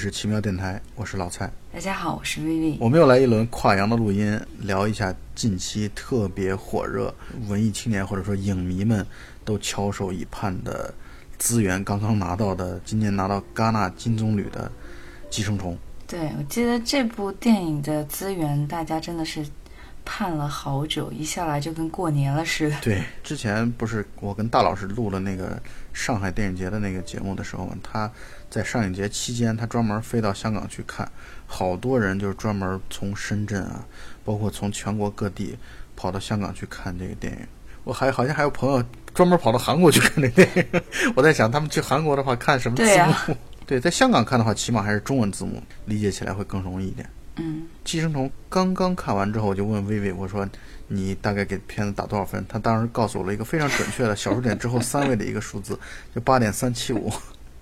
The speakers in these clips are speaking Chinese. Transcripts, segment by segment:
是奇妙电台，我是老蔡。大家好，我是薇薇。我们又来一轮跨洋的录音，聊一下近期特别火热、文艺青年或者说影迷们都翘首以盼的资源，刚刚拿到的，今年拿到戛纳金棕榈的《寄生虫》。对，我记得这部电影的资源，大家真的是。盼了好久，一下来就跟过年了似的。对，之前不是我跟大老师录了那个上海电影节的那个节目的时候嘛，他在上影节期间，他专门飞到香港去看，好多人就是专门从深圳啊，包括从全国各地跑到香港去看这个电影。我还好像还有朋友专门跑到韩国去看这电影。我在想，他们去韩国的话看什么字幕？对，在香港看的话，起码还是中文字幕，理解起来会更容易一点。嗯，寄生虫刚刚看完之后，我就问薇薇，我说你大概给片子打多少分？他当时告诉我了一个非常准确的小数点之后三位的一个数字，就八点三七五。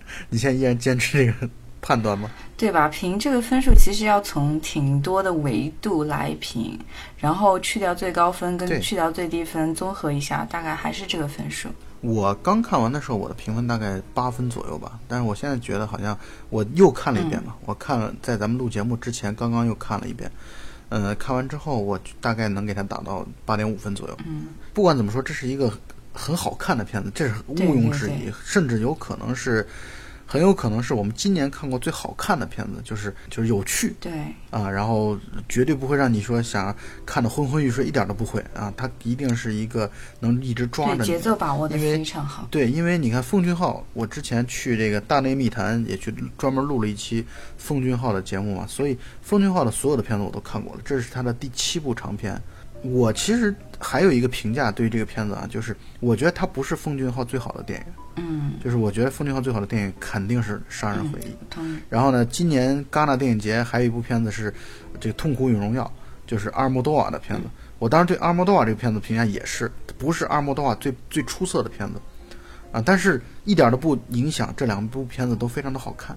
你现在依然坚持这个判断吗？对吧？评这个分数其实要从挺多的维度来评，然后去掉最高分跟去掉最低分，综合一下，大概还是这个分数。我刚看完的时候，我的评分大概八分左右吧。但是我现在觉得好像我又看了一遍嘛，我看了在咱们录节目之前刚刚又看了一遍，呃，看完之后我大概能给它打到八点五分左右。嗯，不管怎么说，这是一个很好看的片子，这是毋庸置疑，甚至有可能是。很有可能是我们今年看过最好看的片子，就是就是有趣，对啊，然后绝对不会让你说想看的昏昏欲睡，一点都不会啊，它一定是一个能一直抓着节奏把握的非常好。对，因为你看奉俊昊，我之前去这个大内密谈也去专门录了一期奉俊昊的节目嘛，所以奉俊昊的所有的片子我都看过了，这是他的第七部长片。我其实还有一个评价对于这个片子啊，就是我觉得它不是奉俊昊最好的电影。嗯，就是我觉得奉俊昊最好的电影肯定是《杀人回忆》。嗯。然后呢，今年戛纳电影节还有一部片子是这个《痛苦与荣耀》，就是阿尔莫多瓦的片子。我当时对阿尔莫多瓦这个片子评价也是，不是阿尔莫多瓦最最出色的片子啊，但是一点都不影响这两部片子都非常的好看。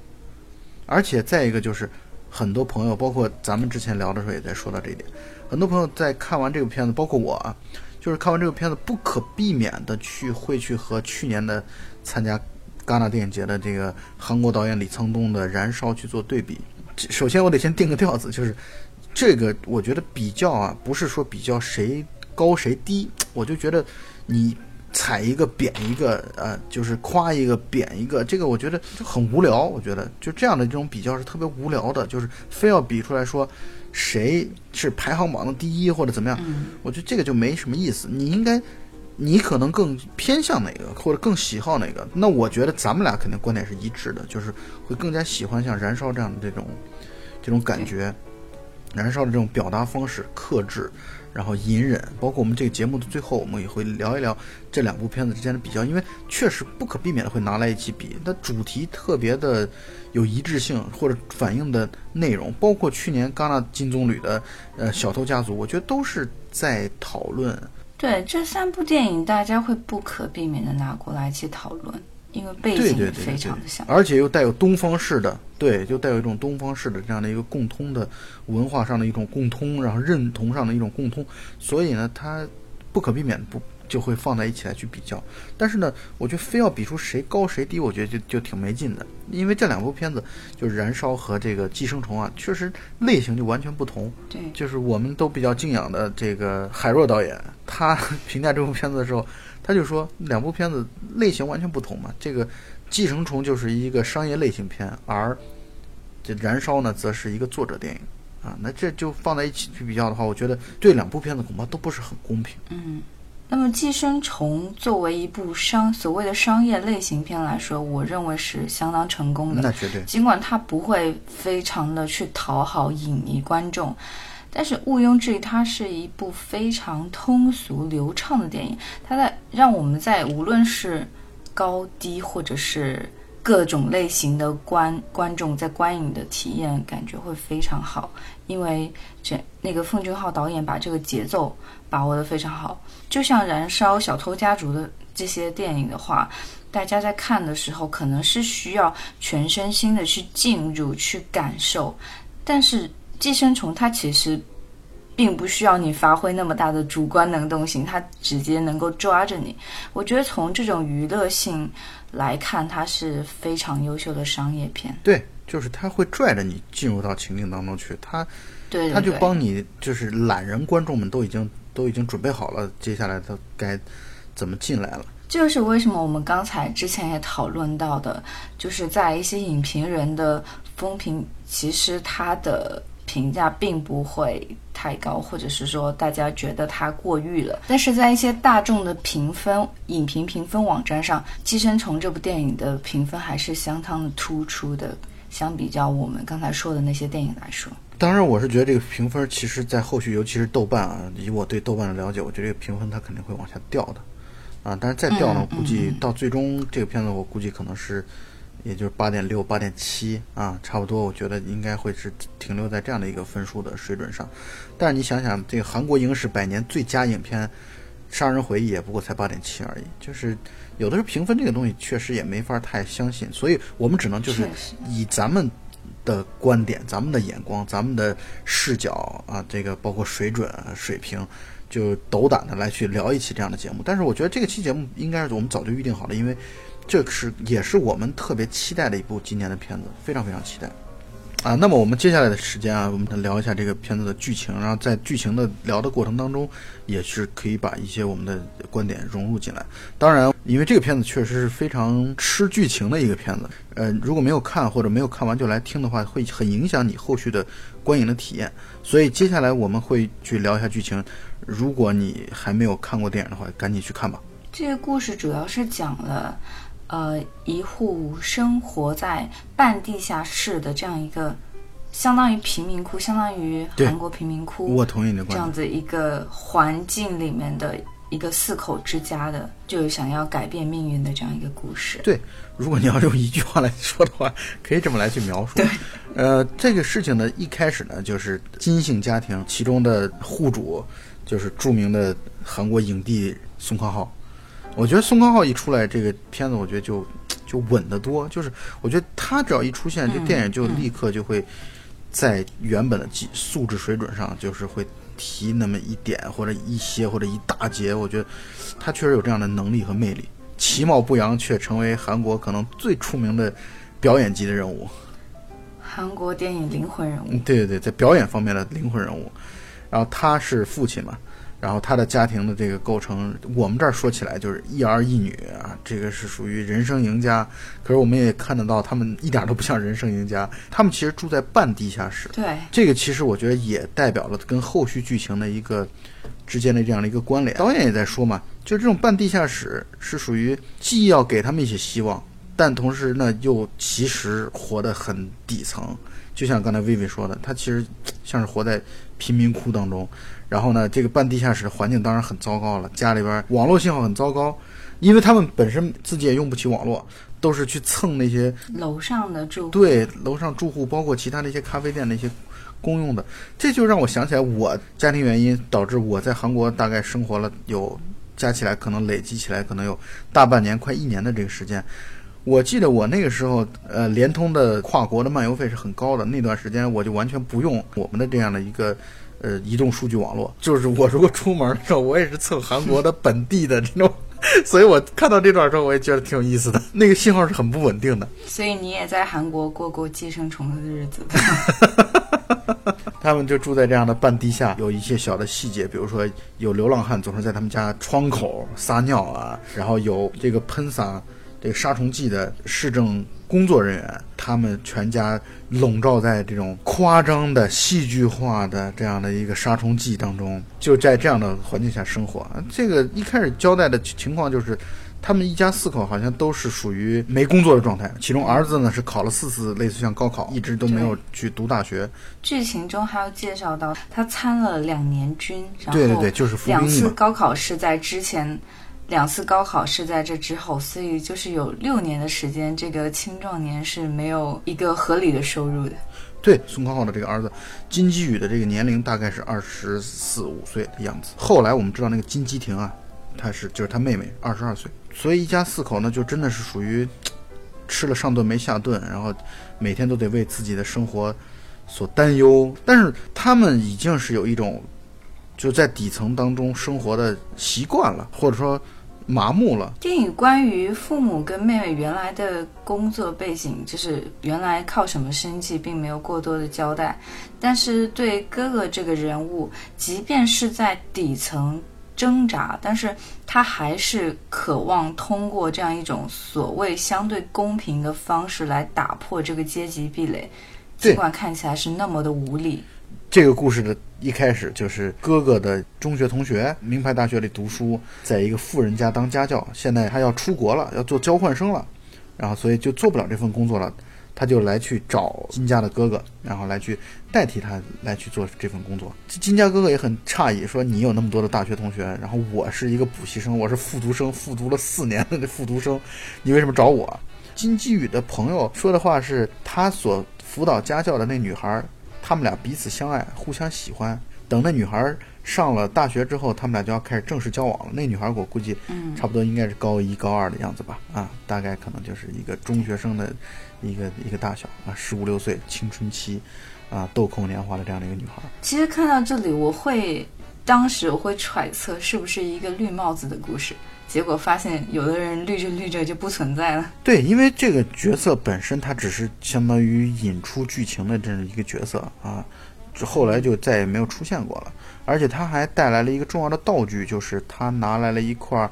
而且再一个就是，很多朋友，包括咱们之前聊的时候也在说到这一点，很多朋友在看完这个片子，包括我啊。就是看完这个片子，不可避免的去会去和去年的参加戛纳电影节的这个韩国导演李沧东的《燃烧》去做对比。首先，我得先定个调子，就是这个我觉得比较啊，不是说比较谁高谁低，我就觉得你踩一个贬一个，呃，就是夸一个贬一个，这个我觉得很无聊。我觉得就这样的这种比较是特别无聊的，就是非要比出来说。谁是排行榜的第一或者怎么样？我觉得这个就没什么意思。你应该，你可能更偏向哪个，或者更喜好哪个？那我觉得咱们俩肯定观点是一致的，就是会更加喜欢像《燃烧》这样的这种这种感觉，《燃烧》的这种表达方式，克制。然后隐忍，包括我们这个节目的最后，我们也会聊一聊这两部片子之间的比较，因为确实不可避免的会拿来一起比。它主题特别的有一致性，或者反映的内容，包括去年戛纳金棕榈的呃《小偷家族》，我觉得都是在讨论。对这三部电影，大家会不可避免的拿过来一起讨论。因为背景非常的像，而且又带有东方式的，对，就带有一种东方式的这样的一个共通的文化上的一种共通，然后认同上的一种共通，所以呢，它不可避免不就会放在一起来去比较。但是呢，我觉得非要比出谁高谁低，我觉得就就挺没劲的。因为这两部片子就是《燃烧》和这个《寄生虫》啊，确实类型就完全不同。对，就是我们都比较敬仰的这个海若导演，他评价这部片子的时候。他就说两部片子类型完全不同嘛，这个《寄生虫》就是一个商业类型片，而这《燃烧》呢则是一个作者电影啊。那这就放在一起去比较的话，我觉得对两部片子恐怕都不是很公平。嗯，那么《寄生虫》作为一部商所谓的商业类型片来说，我认为是相当成功的。那绝对，尽管它不会非常的去讨好影迷观众。但是毋庸置疑，它是一部非常通俗流畅的电影。它在让我们在无论是高低或者是各种类型的观观众在观影的体验感觉会非常好，因为这那个奉俊昊导演把这个节奏把握的非常好。就像《燃烧》《小偷家族》的这些电影的话，大家在看的时候可能是需要全身心的去进入去感受，但是。寄生虫它其实并不需要你发挥那么大的主观能动性，它直接能够抓着你。我觉得从这种娱乐性来看，它是非常优秀的商业片。对，就是他会拽着你进入到情境当中去，他对对他就帮你，就是懒人观众们都已经都已经准备好了，接下来他该怎么进来了。这就是为什么我们刚才之前也讨论到的，就是在一些影评人的风评，其实他的评价并不会太高，或者是说大家觉得它过誉了。但是在一些大众的评分、影评评分网站上，《寄生虫》这部电影的评分还是相当的突出的，相比较我们刚才说的那些电影来说。当然，我是觉得这个评分，其实在后续，尤其是豆瓣啊，以我对豆瓣的了解，我觉得这个评分它肯定会往下掉的，啊，但是再掉呢，嗯估计嗯到最终这个片子，我估计可能是，也就是八点六、八点七啊，差不多，我觉得应该会是停留在这样的一个分数的水准上。但是你想想，这个韩国影史百年最佳影片《杀人回忆》也不过才八点七而已，就是有的时候评分这个东西确实也没法太相信，所以我们只能就是以咱们的观点、咱们的眼光、咱们的视角啊，这个包括水准、啊、水平，就斗胆的来去聊一期这样的节目。但是我觉得这个期节目应该是我们早就预定好了，因为这是也是我们特别期待的一部今年的片子，非常非常期待。啊，那么我们接下来的时间啊，我们聊一下这个片子的剧情，然后在剧情的聊的过程当中，也是可以把一些我们的观点融入进来。当然，因为这个片子确实是非常吃剧情的一个片子，呃，如果没有看或者没有看完就来听的话，会很影响你后续的观影的体验。所以接下来我们会去聊一下剧情。如果你还没有看过电影的话，赶紧去看吧。这个故事主要是讲了，呃，一户生活在半地下室的这样一个，相当于贫民窟，相当于韩国贫民窟我同意你的这样。子一个环境里面的一个四口之家的，就是想要改变命运的这样一个故事。对，如果你要用一句话来说的话，可以这么来去描述。对，呃，这个事情呢，一开始呢，就是金姓家庭，其中的户主就是著名的韩国影帝宋康昊。我觉得宋康昊一出来，这个片子我觉得就 就稳得多。就是我觉得他只要一出现，这嗯电影就立刻就会在原本的技素质水准上，就是会提那么一点或者一些或者一大截。我觉得他确实有这样的能力和魅力。其貌不扬，却成为韩国可能最出名的表演级的人物。韩国电影灵魂人物嗯，对对对，在表演方面的灵魂人物。然后他是父亲嘛，然后他的家庭的这个构成，我们这儿说起来就是一儿一女啊，这个是属于人生赢家。可是我们也看得到，他们一点都不像人生赢家，他们其实住在半地下室。对，这个其实我觉得也代表了跟后续剧情的一个之间的这样的一个关联。导演也在说嘛，就这种半地下室是属于既要给他们一些希望，但同时呢又其实活得很底层。就像刚才薇薇说的，他其实像是活在贫民窟当中。然后呢，这个半地下室的环境当然很糟糕了，家里边网络信号很糟糕，因为他们本身自己也用不起网络，都是去蹭那些楼上的住户对，楼上住户包括其他的一些咖啡店的一些公用的，这就让我想起来我家庭原因导致我在韩国大概生活了有加起来可能累积起来可能有大半年快一年的这个时间。我记得我那个时候，呃，联通的跨国的漫游费是很高的，那段时间我就完全不用我们的这样的一个。呃，移动数据网络，就是我如果出门的时候，我也是蹭韩国的本地的这种，所以我看到这段时候，我也觉得挺有意思的。那个信号是很不稳定的，所以你也在韩国过过寄生虫的日子。他们就住在这样的半地下，有一些小的细节，比如说有流浪汉总是在他们家窗口撒尿啊，然后有这个喷洒这个杀虫剂的市政工作人员，他们全家笼罩在这种夸张的、戏剧化的这样的一个杀虫剂当中，就在这样的环境下生活。这个一开始交代的情况就是。他们一家四口好像都是属于没工作的状态，其中儿子呢是考了四次类似像高考，一直都没有去读大学。剧情中还要介绍到，他参了两年军，然后对对对，就是服两次兵役嘛。高考是在之前，两次高考是在这之后，所以就是有六年的时间，这个青壮年是没有一个合理的收入的。对，宋康昊的这个儿子金基宇的这个年龄大概是二十四五岁的样子。后来我们知道那个金基婷啊，他是就是他妹妹，二十二岁。所以一家四口呢，就真的是属于吃了上顿没下顿，然后每天都得为自己的生活所担忧。但是他们已经是有一种就在底层当中生活的习惯了，或者说麻木了。电影关于父母跟妹妹原来的工作背景，就是原来靠什么生计，并没有过多的交代。但是对哥哥这个人物，即便是在底层挣扎，但是他还是渴望通过这样一种所谓相对公平的方式来打破这个阶级壁垒，尽管看起来是那么的无力。这个故事的一开始就是哥哥的中学同学，名牌大学里读书，在一个富人家当家教，现在他要出国了，要做交换生了，然后所以就做不了这份工作了，他就来去找金家的哥哥，然后来去代替他来去做这份工作。金家哥哥也很诧异，说你有那么多的大学同学，然后我是一个补习生，我是复读生，复读了四年的这复读生，你为什么找我？金基宇的朋友说的话是他所辅导家教的那女孩，他们俩彼此相爱，互相喜欢。等那女孩上了大学之后，他们俩就要开始正式交往了。那女孩我估计，嗯差不多应该是高一、高二的样子吧，啊，大概可能就是一个中学生的一个一个大小啊，十五六岁青春期，啊，豆蔻年华的这样的一个女孩。其实看到这里，我会当时我会揣测是不是一个绿帽子的故事，结果发现有的人绿着绿着就不存在了。对，因为这个角色本身，它只是相当于引出剧情的这样一个角色啊，后来就再也没有出现过了。而且他还带来了一个重要的道具，就是他拿来了一块儿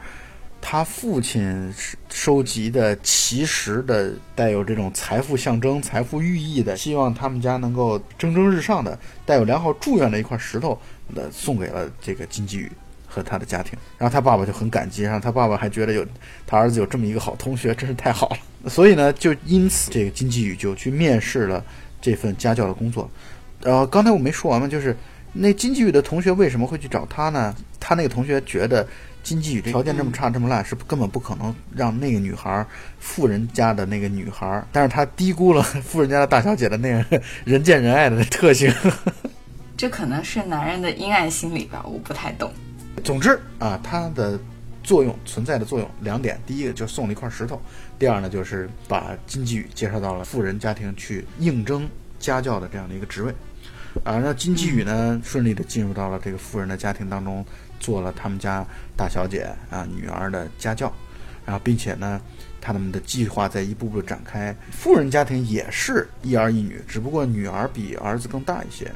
他父亲收集的奇石的，带有这种财富象征、财富寓意的，希望他们家能够蒸蒸日上的，带有良好祝愿的一块石头，呃，送给了这个金基宇。和他的家庭，然后他爸爸就很感激，然后他爸爸还觉得有他儿子有这么一个好同学，真是太好了。所以呢，就因此这个金基宇就去面试了这份家教的工作。呃，刚才我没说完嘛，就是那金基宇的同学为什么会去找他呢？他那个同学觉得金基宇条件这么差、这么烂，是根本不可能让那个女孩富人家的那个女孩，但是他低估了 富人家的大小姐的那个 人见人爱的特性。这可能是男人的阴暗心理吧，我不太懂。总之啊，它的作用存在的作用两点：第一个就送了一块石头；第二呢，就是把金基宇介绍到了富人家庭去应征家教的这样的一个职位。啊，那金基宇呢，顺利的进入到了这个富人的家庭当中，做了他们家大小姐啊女儿的家教，然后并且呢，他们的计划在一步步展开。富人家庭也是一儿一女，只不过女儿比儿子更大一些。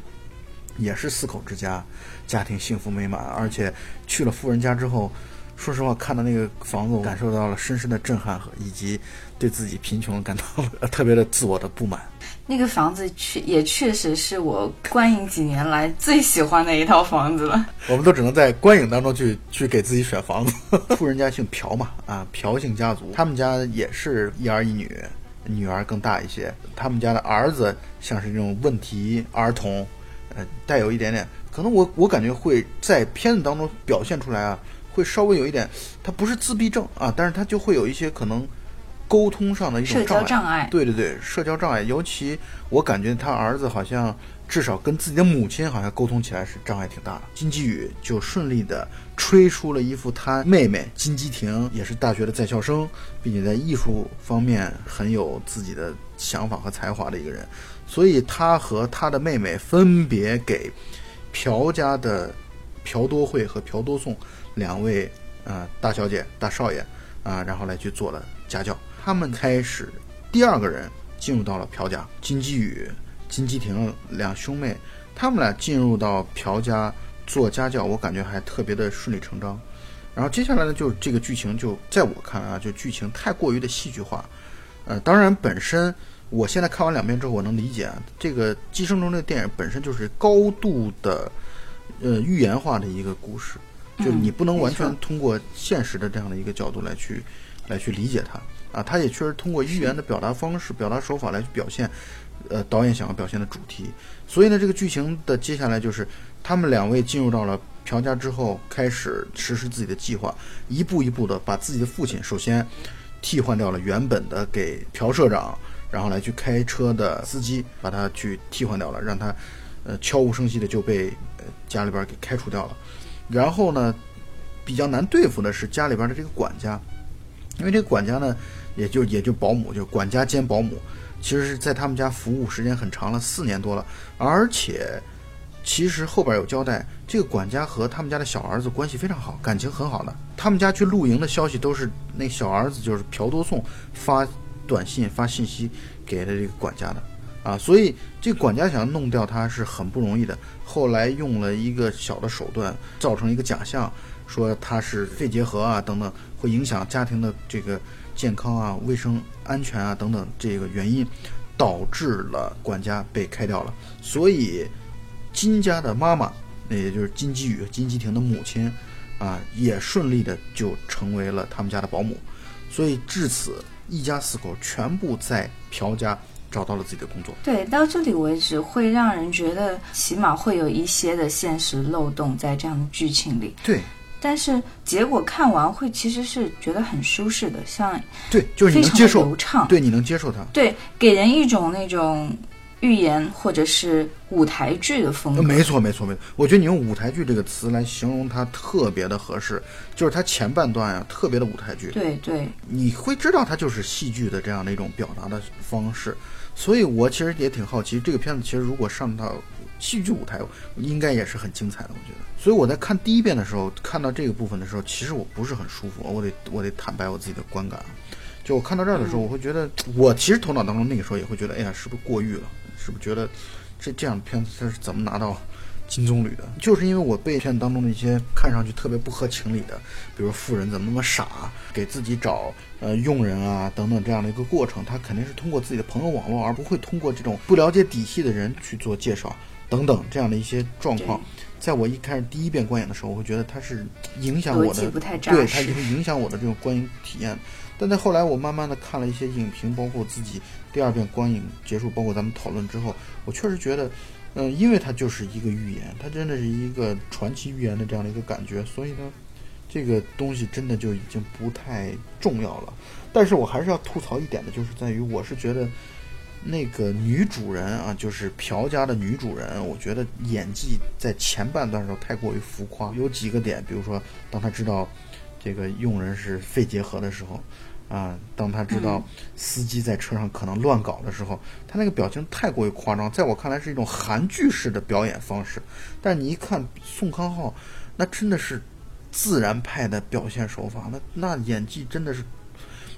也是四口之家，家庭幸福美满，而且去了富人家之后，说实话，看到那个房子，我感受到了深深的震撼和以及对自己贫穷感到了特别的自我的不满。那个房子确也确实是我观影几年来最喜欢的一套房子了。我们都只能在观影当中去去给自己选房子。富人家姓朴嘛，啊，朴姓家族，他们家也是一儿一女，女儿更大一些。他们家的儿子像是这种问题儿童。呃，带有一点点，可能我我感觉会在片子当中表现出来啊，会稍微有一点，他不是自闭症啊，但是他就会有一些可能沟通上的一种障碍。对对对，社交障碍，尤其我感觉他儿子好像至少跟自己的母亲好像沟通起来是障碍挺大的。金基宇就顺利的吹出了一副他妹妹金基婷也是大学的在校生，并且在艺术方面很有自己的想法和才华的一个人。所以他和他的妹妹分别给朴家的朴多惠和朴多颂两位呃大小姐、大少爷啊、然后来去做了家教。他们开始第二个人进入到了朴家，金基宇、金基婷两兄妹，他们俩进入到朴家做家教，我感觉还特别的顺理成章。然后接下来呢，就是这个剧情就在我看来啊，就剧情太过于的戏剧化。呃，当然本身。我现在看完两遍之后，我能理解啊，这个《寄生虫》这个电影本身就是高度的，呃，寓言化的一个故事，就是你不能完全通过现实的这样的一个角度来去，来去理解它啊。它也确实通过寓言的表达方式、表达手法来去表现，呃，导演想要表现的主题。所以呢，这个剧情的接下来就是他们两位进入到了朴家之后，开始实施自己的计划，一步一步的把自己的父亲首先替换掉了原本的给朴社长。然后来去开车的司机把他去替换掉了，让他，呃，悄无声息的就被呃家里边给开除掉了。然后呢，比较难对付的是家里边的这个管家，因为这个管家呢，也就也就保姆，就管家兼保姆，其实是在他们家服务时间很长了，四年多了，而且其实后边有交代，这个管家和他们家的小儿子关系非常好，感情很好的。他们家去露营的消息都是那小儿子就是朴多颂发短信发信息给了这个管家的啊，所以这个管家想要弄掉他是很不容易的。后来用了一个小的手段，造成一个假象，说他是肺结核啊等等，会影响家庭的这个健康啊、卫生安全啊等等这个原因，导致了管家被开掉了。所以。金家的妈妈，那也就是金基宇、金基廷的母亲，啊，也顺利的就成为了他们家的保姆。所以至此，一家四口全部在朴家找到了自己的工作。对，到这里为止，会让人觉得起码会有一些的现实漏洞在这样的剧情里。对，但是结果看完会其实是觉得很舒适的，像对，就是你能接受，流畅，对，你能接受它，对，给人一种那种。寓言或者是舞台剧的风格，没错没错没错。我觉得你用舞台剧这个词来形容它特别的合适，就是它前半段呀特别的舞台剧。对对，你会知道它就是戏剧的这样的一种表达的方式。所以我其实也挺好奇，这个片子其实如果上到戏剧舞台，应该也是很精彩的。我觉得，所以我在看第一遍的时候，看到这个部分的时候，其实我不是很舒服。我得我得坦白我自己的观感。就我看到这儿的时候，我会觉得，我其实头脑当中那个时候也会觉得，哎呀，是不是过誉了？是不是觉得这这样的片子它是怎么拿到金棕榈的？就是因为我被片当中的一些看上去特别不合情理的，比如富人怎么那么傻，给自己找呃佣人啊等等这样的一个过程，他肯定是通过自己的朋友网络，而不会通过这种不了解底细的人去做介绍等等这样的一些状况。在我一开始第一遍观影的时候，我会觉得它是影响我的，对它就会影响我的这种观影体验。但在后来，我慢慢的看了一些影评，包括自己第二遍观影结束，包括咱们讨论之后，我确实觉得，嗯，因为它就是一个预言，它真的是一个传奇预言的这样的一个感觉，所以呢，这个东西真的就已经不太重要了。但是我还是要吐槽一点的，就是在于我是觉得那个女主人啊，就是朴家的女主人，我觉得演技在前半段的时候太过于浮夸，有几个点，比如说当她知道这个佣人是肺结核的时候。啊，当他知道司机在车上可能乱搞的时候，他那个表情太过于夸张，在我看来是一种韩剧式的表演方式。但你一看宋康昊，那真的是自然派的表现手法，那那演技真的是，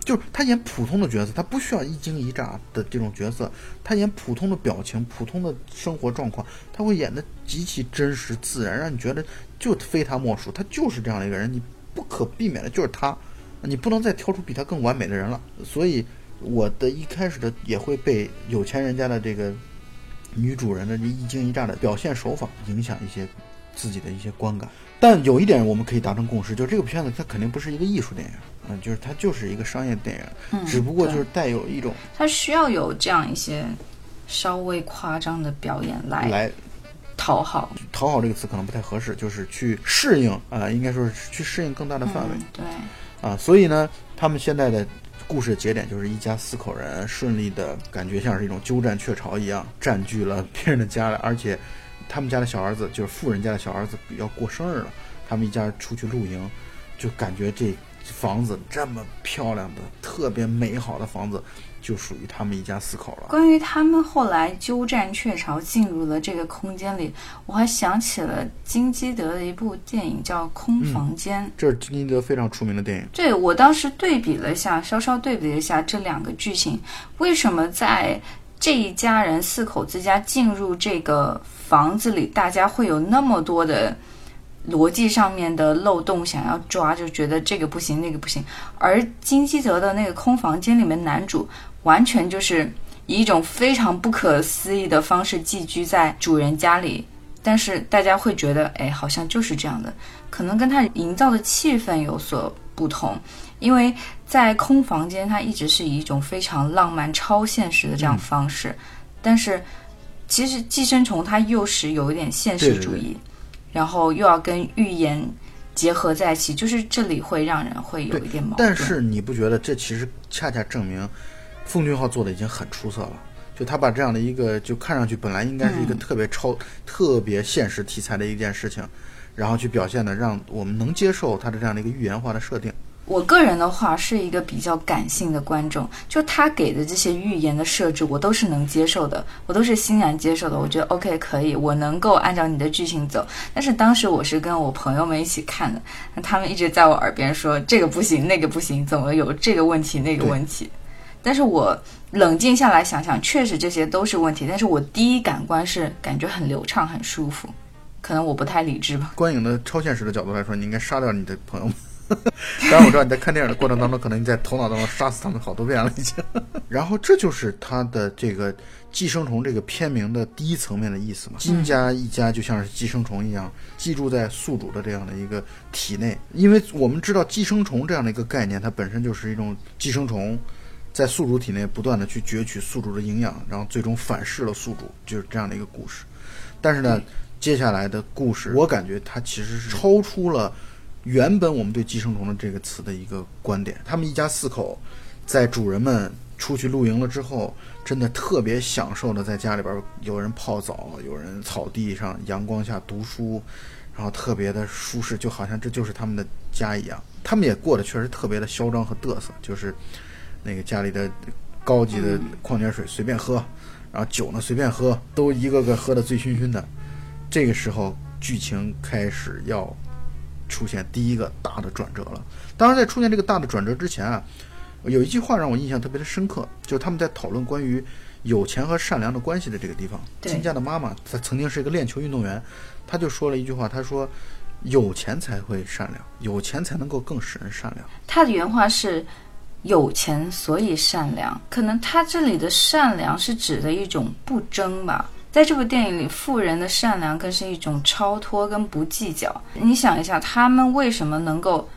就是他演普通的角色，他不需要一惊一乍的这种角色，他演普通的表情、普通的生活状况，他会演的极其真实自然，让你觉得就非他莫属，他就是这样的一个人，你不可避免的就是他。你不能再挑出比他更完美的人了，所以我的一开始的也会被有钱人家的这个女主人的这一惊一乍的表现手法影响一些自己的一些观感。但有一点我们可以达成共识，就这个片子它肯定不是一个艺术电影，嗯，就是它就是一个商业电影，嗯，只不过就是带有一种它需要有这样一些稍微夸张的表演来来讨好。讨好这个词可能不太合适，就是去适应啊，应该说是去适应更大的范围，对。啊，所以呢，他们现在的故事节点就是一家四口人顺利的感觉像是一种鸠占鹊巢一样，占据了别人的家了，而且他们家的小儿子就是富人家的小儿子要过生日了，他们一家出去露营，就感觉这房子这么漂亮的、特别美好的房子。就属于他们一家四口了。关于他们后来鸠占鹊巢进入了这个空间里，我还想起了金基德的一部电影叫《空房间》，这是金基德非常出名的电影。对我当时对比了一下，稍稍对比了一下这两个剧情，为什么在这一家人四口之家进入这个房子里，大家会有那么多的？逻辑上面的漏洞想要抓，就觉得这个不行，那个不行。而金基德的那个空房间里面，男主完全就是以一种非常不可思议的方式寄居在主人家里，但是大家会觉得，哎，好像就是这样的，可能跟他营造的气氛有所不同。因为在空房间，他一直是以一种非常浪漫、超现实的这样方式，但是其实寄生虫它又是有一点现实主义。然后又要跟预言结合在一起，就是这里会让人会有一点矛盾。但是你不觉得这其实恰恰证明，奉俊昊做的已经很出色了？就他把这样的一个就看上去本来应该是一个特别超、特别现实题材的一件事情，然后去表现的让我们能接受他的这样的一个预言化的设定。我个人的话是一个比较感性的观众，就他给的这些预言的设置，我都是能接受的，我都是欣然接受的。我觉得 OK 可以，我能够按照你的剧情走。但是当时我是跟我朋友们一起看的，那他们一直在我耳边说这个不行，那个不行，怎么有这个问题那个问题。但是我冷静下来想想，确实这些都是问题。但是我第一感官是感觉很流畅、很舒服，可能我不太理智吧。观影的超现实的角度来说，你应该杀掉你的朋友们。当然我知道你在看电影的过程当中，可能你在头脑当中杀死他们好多遍了已经。然后这就是它的这个寄生虫这个片名的第一层面的意思嘛。金家一家就像是寄生虫一样，寄住在宿主的这样的一个体内。因为我们知道寄生虫这样的一个概念，它本身就是一种寄生虫，在宿主体内不断的去攫取宿主的营养，然后最终反噬了宿主，就是这样的一个故事。但是呢，接下来的故事，我感觉它其实是超出了。原本我们对寄生虫的这个词的一个观点，他们一家四口，在主人们出去露营了之后，真的特别享受的在家里边，有人泡澡，有人草地上阳光下读书，然后特别的舒适，就好像这就是他们的家一样。他们也过得确实特别的嚣张和嘚瑟，就是那个家里的高级的矿泉水随便喝，然后酒呢随便喝，都一个个喝得醉醺醺的。这个时候剧情开始要。出现第一个大的转折了。当然，在出现这个大的转折之前啊，有一句话让我印象特别的深刻，就是他们在讨论关于有钱和善良的关系的这个地方。金家的妈妈她曾经是一个练球运动员，她就说了一句话，她说：“有钱才会善良，有钱才能够更使人善良。”她的原话是：“有钱所以善良。”可能他这里的善良是指的一种不争吧。在这部电影里，富人的善良更是一种超脱跟不计较。你想一下，他们为什么能够？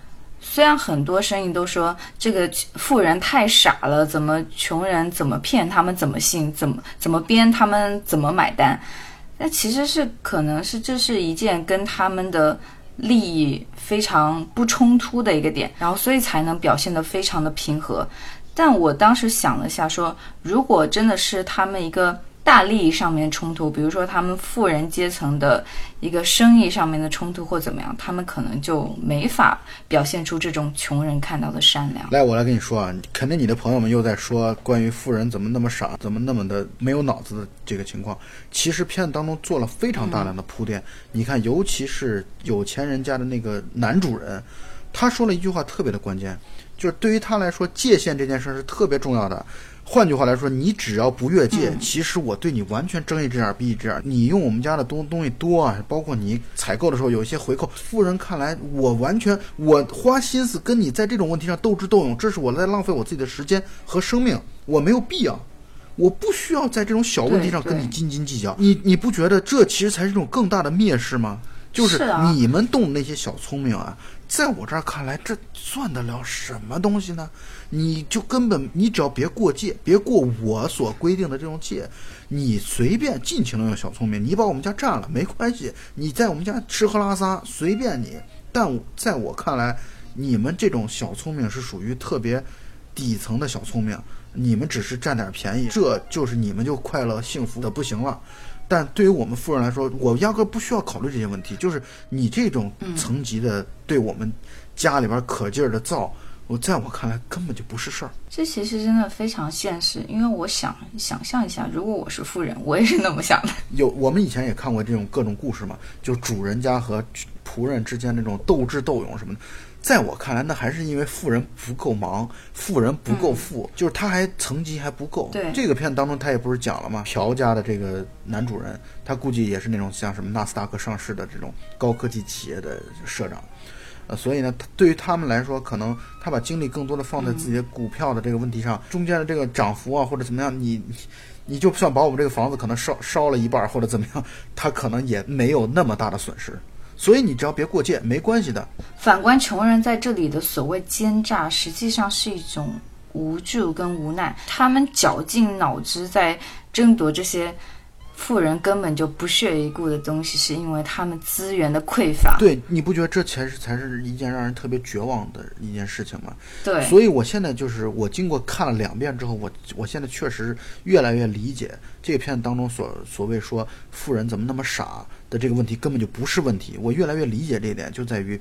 虽然很多声音都说这个富人太傻了，怎么穷人怎么骗他们怎么信，怎么怎么编他们怎么买单？那其实是可能是这是一件跟他们的利益非常不冲突的一个点，然后所以才能表现得非常的平和。但我当时想了下，说如果真的是他们一个。大利益上面冲突，比如说他们富人阶层的一个生意上面的冲突或怎么样，他们可能就没法表现出这种穷人看到的善良。来，我来跟你说啊，肯定你的朋友们又在说关于富人怎么那么傻，怎么那么的没有脑子的这个情况。其实片子当中做了非常大量的铺垫。你看，尤其是有钱人家的那个男主人，他说了一句话特别的关键，就是对于他来说，界限这件事是特别重要的。换句话来说，你只要不越界，其实我对你完全睁一只眼闭一只眼。你用我们家的东东西多啊，包括你采购的时候有一些回扣。富人看来，我完全我花心思跟你在这种问题上斗智斗勇，这是我在浪费我自己的时间和生命，我没有必要，我不需要在这种小问题上跟你斤斤计较。你你不觉得这其实才是一种更大的蔑视吗？就是你们动那些小聪明啊，在我这儿看来，这算得了什么东西呢？你就根本，你只要别过界，别过我所规定的这种界，你随便尽情的用小聪明，你把我们家占了没关系，你在我们家吃喝拉撒随便你。但在我看来，你们这种小聪明是属于特别底层的小聪明，你们只是占点便宜，这就是你们就快乐幸福的不行了。但对于我们富人来说，我压根不需要考虑这些问题，就是你这种层级的对我们家里边可劲儿的造。我在我看来根本就不是事儿，这其实真的非常现实。因为我想想象一下，如果我是富人，我也是那么想的。有我们以前也看过这种各种故事嘛，就主人家和仆人之间那种斗智斗勇什么的。在我看来，那还是因为富人不够忙，富人不够富，就是他还层级还不够。对这个片子当中，他也不是讲了吗？朴家的这个男主人，他估计也是那种像什么纳斯达克上市的这种高科技企业的社长。呃，所以呢，对于他们来说，可能他把精力更多的放在自己的股票的这个问题上，中间的这个涨幅啊，或者怎么样，你，你就算把我们这个房子可能烧烧了一半或者怎么样，他可能也没有那么大的损失。所以你只要别过界，没关系的。反观穷人在这里的所谓奸诈，实际上是一种无助跟无奈，他们绞尽脑汁在争夺这些。富人根本就不屑一顾的东西，是因为他们资源的匮乏。对，你不觉得这才是才是一件让人特别绝望的一件事情吗？对。所以我现在就是我经过看了两遍之后，我我现在确实越来越理解这个片子当中所所谓说富人怎么那么傻的这个问题根本就不是问题。我越来越理解这一点，就在于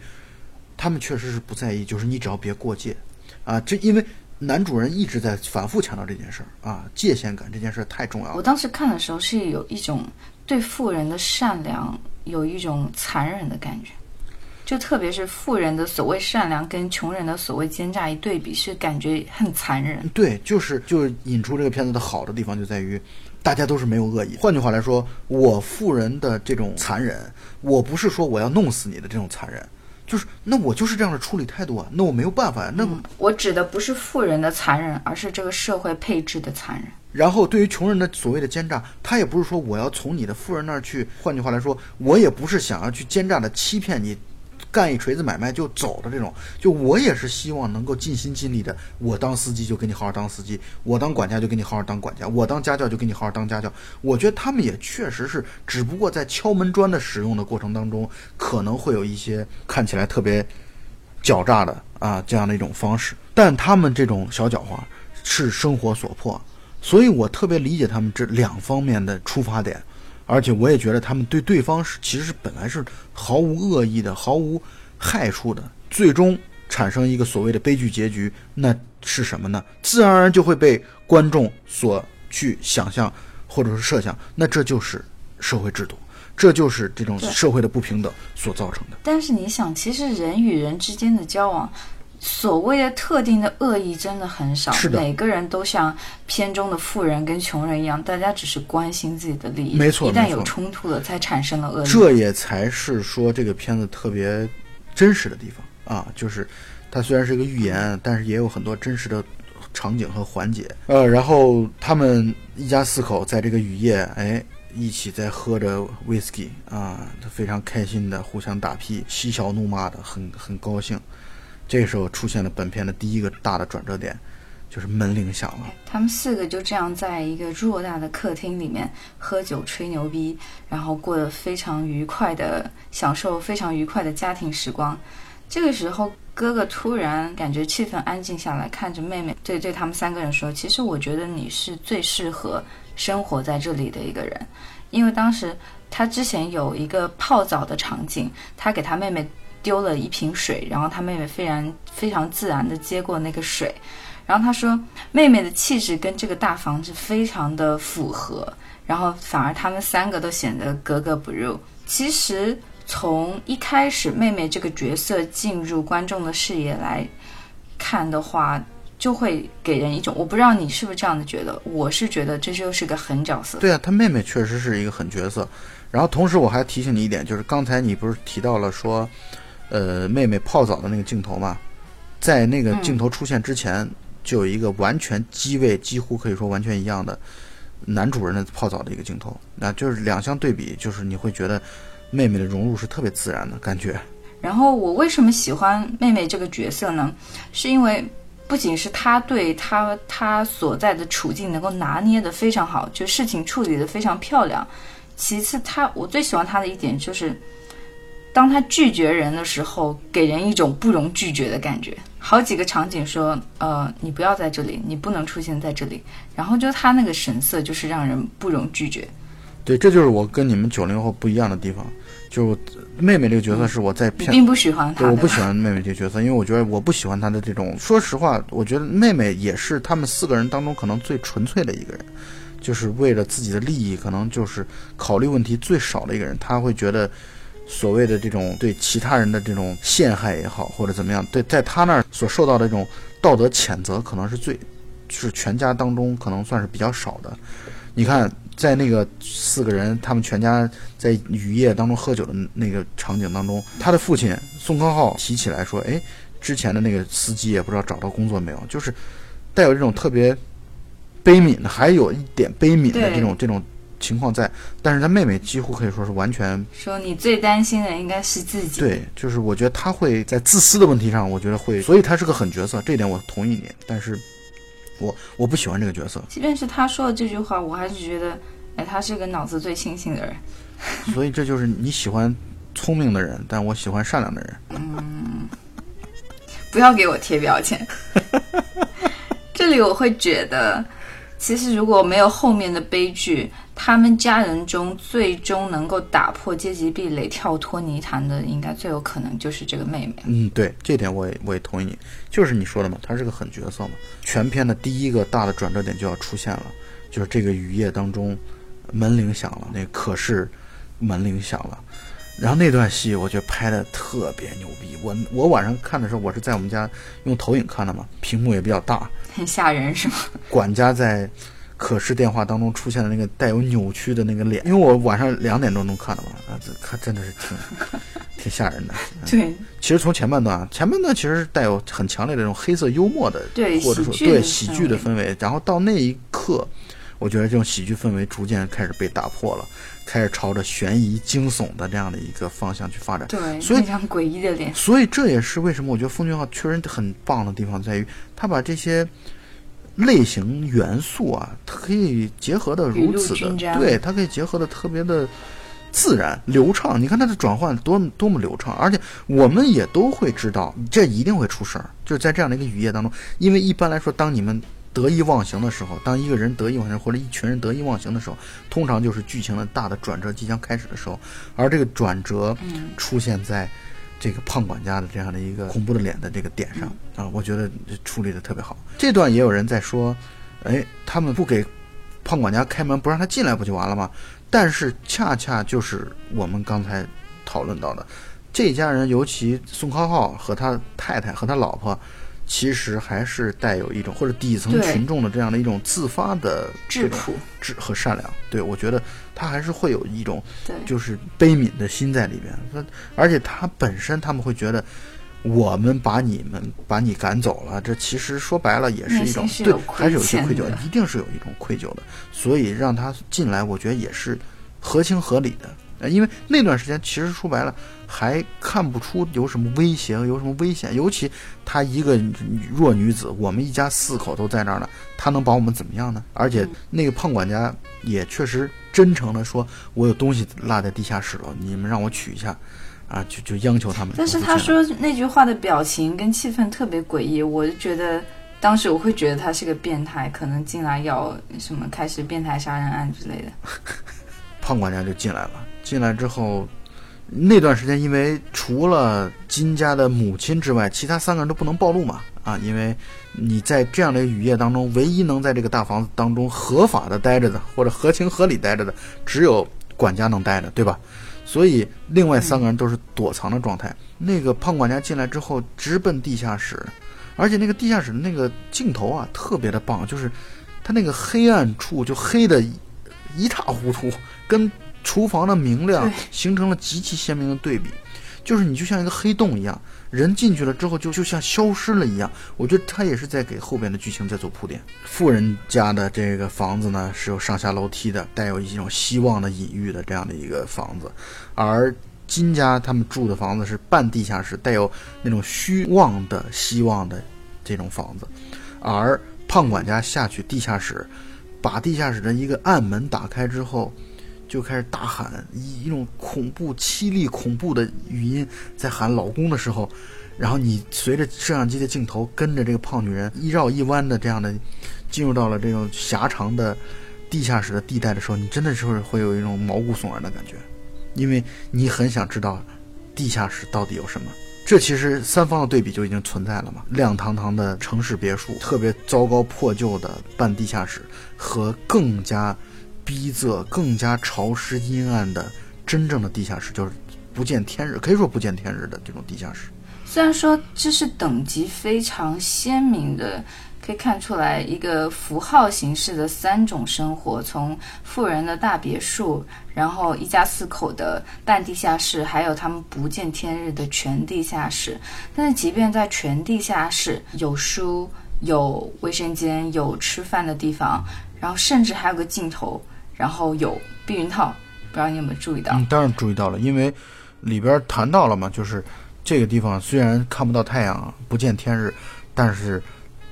他们确实是不在意，就是你只要别过界，啊，这因为男主人一直在反复强调这件事儿啊，界限感这件事儿太重要了。我当时看的时候是有一种对富人的善良有一种残忍的感觉，就特别是富人的所谓善良跟穷人的所谓奸诈一对比，是感觉很残忍。对，就是就是引出这个片子的好的地方就在于，大家都是没有恶意。换句话来说，我富人的这种残忍，我不是说我要弄死你的这种残忍，就是那我就是这样的处理态度啊，那我没有办法呀。那我指的不是富人的残忍，而是这个社会配置的残忍。然后对于穷人的所谓的奸诈，他也不是说我要从你的富人那儿去，换句话来说，我也不是想要去奸诈的欺骗你。干一锤子买卖就走的这种，就我也是希望能够尽心尽力的。我当司机就给你好好当司机，我当管家就给你好好当管家，我当家教就给你好好当家教。我觉得他们也确实是，只不过在敲门砖的使用的过程当中，可能会有一些看起来特别狡诈的啊这样的一种方式，但他们这种小狡猾是生活所迫，所以我特别理解他们这两方面的出发点。而且我也觉得他们对对方是其实是本来是毫无恶意的、毫无害处的，最终产生一个所谓的悲剧结局，那是什么呢？自然而然就会被观众所去想象或者是设想，那这就是社会制度，这就是这种社会的不平等所造成的。但是你想，其实人与人之间的交往。所谓的特定的恶意真的很少，是的，每个人都像片中的富人跟穷人一样，大家只是关心自己的利益。没错，一旦有冲突了，才产生了恶意。这也才是说这个片子特别真实的地方啊，就是它虽然是一个寓言，但是也有很多真实的场景和环节。呃，然后他们一家四口在这个雨夜，哎，一起在喝着 whisky 啊，非常开心的互相打屁，嬉笑怒骂的，很很高兴。这个时候出现了本片的第一个大的转折点，就是门铃响了。他们四个就这样在一个偌大的客厅里面喝酒吹牛逼，然后过得非常愉快的享受非常愉快的家庭时光。这个时候，哥哥突然感觉气氛安静下来，看着妹妹，对对他们三个人说：“其实我觉得你是最适合生活在这里的一个人，因为当时他之前有一个泡澡的场景，他给他妹妹。”丢了一瓶水，然后他妹妹非常非常自然的接过那个水，然后他说妹妹的气质跟这个大房子非常的符合，然后反而他们三个都显得格格不入。其实从一开始妹妹这个角色进入观众的视野来看的话，就会给人一种我不知道你是不是这样的觉得，我是觉得这就是个狠角色。对啊，他妹妹确实是一个狠角色。然后同时我还提醒你一点，就是刚才你不是提到了说。呃，妹妹泡澡的那个镜头嘛，在那个镜头出现之前，就有一个完全机位几乎可以说完全一样的男主人的泡澡的一个镜头，那就是两相对比，就是你会觉得妹妹的融入是特别自然的感觉。然后我为什么喜欢妹妹这个角色呢？是因为不仅是她对她她所在的处境能够拿捏的非常好，就事情处理的非常漂亮。其次，她我最喜欢她的一点就是。当他拒绝人的时候，给人一种不容拒绝的感觉。好几个场景说，呃，你不要在这里，你不能出现在这里。然后就他那个神色，就是让人不容拒绝。对，这就是我跟你们九零后不一样的地方。就妹妹这个角色是我在片，并不喜欢她。我不喜欢妹妹这个角色，因为我觉得我不喜欢她的这种。说实话，我觉得妹妹也是他们四个人当中可能最纯粹的一个人，就是为了自己的利益，可能就是考虑问题最少的一个人。他会觉得。所谓的这种对其他人的这种陷害也好，或者怎么样，对，在他那儿所受到的这种道德谴责，可能是最，是全家当中可能算是比较少的。你看，在那个四个人他们全家在雨夜当中喝酒的那个场景当中，他的父亲宋康昊提起来说：“哎，之前的那个司机也不知道找到工作没有。”就是带有这种特别悲悯的，还有一点悲悯的这种这种。情况在，但是他妹妹几乎可以说是完全说你最担心的应该是自己。对，就是我觉得他会在自私的问题上，我觉得会，所以他是个狠角色，这点我同意你。但是，我我不喜欢这个角色。即便是他说的这句话，我还是觉得，哎，他是个脑子最清醒的人。所以这就是你喜欢聪明的人，但我喜欢善良的人。嗯，不要给我贴标签。这里我会觉得。其实如果没有后面的悲剧，他们家人中最终能够打破阶级壁垒、跳脱泥潭的，应该最有可能就是这个妹妹。嗯，对，这点我也我也同意你，就是你说的嘛，她是个狠角色嘛。全片的第一个大的转折点就要出现了，就是这个雨夜当中，门铃响了，那可是门铃响了。然后那段戏我觉得拍的特别牛逼，我我晚上看的时候，我是在我们家用投影看的嘛，屏幕也比较大，很吓人是吗？管家在可视电话当中出现的那个带有扭曲的那个脸，因为我晚上两点钟钟看的嘛，啊，这看真的是挺 挺吓人的。对，其实从前半段啊，前半段其实是带有很强烈的这种黑色幽默的，对或者说喜对喜剧的氛氛围，然后到那一刻，我觉得这种喜剧氛围逐渐开始被打破了，开始朝着悬疑惊悚的这样的一个方向去发展。对，所以那张诡异的脸，所以这也是为什么我觉得奉俊昊确实很棒的地方在于，他把这些类型元素啊，它可以结合的如此的对，它可以结合的特别的自然流畅。你看它的转换多么多么流畅，而且我们也都会知道，这一定会出事儿，就是在这样的一个雨夜当中，因为一般来说，当你们得意忘形的时候，当一个人得意忘形或者一群人得意忘形的时候，通常就是剧情的大的转折即将开始的时候，而这个转折出现在这个胖管家的这样的一个恐怖的脸的这个点上啊，我觉得处理的特别好。这段也有人在说，哎，他们不给胖管家开门，不让他进来不就完了吗？但是恰恰就是我们刚才讨论到的，这家人，尤其宋康昊和他太太和他老婆，其实还是带有一种或者底层群众的这样的一种自发的这种质朴，智和善良。对我觉得他还是会有一种，就是悲悯的心在里边。他而且他本身他们会觉得，我们把你们把你赶走了，这其实说白了也是一种对还是有些愧疚一定是有一种愧疚的。所以让他进来，我觉得也是合情合理的。呃，因为那段时间其实说白了还看不出有什么威胁，有什么危险。尤其她一个弱女子，我们一家四口都在那儿呢，她能把我们怎么样呢？而且那个胖管家也确实真诚的说，我有东西落在地下室了，你们让我取一下，啊，就就央求他们。但是他说那句话的表情跟气氛特别诡异，我就觉得当时我会觉得他是个变态，可能进来要什么开始变态杀人案之类的。胖管家就进来了。进来之后，那段时间因为除了金家的母亲之外，其他三个人都不能暴露嘛。啊，因为你在这样的雨夜当中，唯一能在这个大房子当中合法的待着的，或者合情合理待着的，只有管家能待着，对吧？所以另外三个人都是躲藏的状态。那个胖管家进来之后，直奔地下室，而且那个地下室的那个镜头啊，特别的棒，就是它那个黑暗处就黑的一塌糊涂，跟厨房的明亮形成了极其鲜明的对比，就是你就像一个黑洞一样，人进去了之后就就像消失了一样。我觉得他也是在给后边的剧情在做铺垫。富人家的这个房子呢是有上下楼梯的，带有一种希望的隐喻的这样的一个房子，而金家他们住的房子是半地下室，带有那种虚妄的希望的这种房子，而胖管家下去地下室，把地下室的一个暗门打开之后，就开始大喊，以一种恐怖、凄厉、恐怖的语音在喊老公的时候，然后你随着摄像机的镜头跟着这个胖女人一绕一弯的这样的进入到了这种狭长的地下室的地带的时候，你真的是会有一种毛骨悚然的感觉，因为你很想知道地下室到底有什么。这其实三方的对比就已经存在了嘛，亮堂堂的城市别墅，特别糟糕破旧的半地下室，和更加逼仄、更加潮湿阴暗的真正的地下室，就是不见天日，可以说不见天日的这种地下室。虽然说这是等级非常鲜明的，可以看出来一个符号形式的三种生活：从富人的大别墅，然后一家四口的半地下室，还有他们不见天日的全地下室。但是，即便在全地下室，有书、有卫生间、有吃饭的地方，然后甚至还有个镜头，然后有避孕套。不知道你有没有注意到？嗯，当然注意到了，因为里边谈到了嘛，就是这个地方虽然看不到太阳，不见天日，但是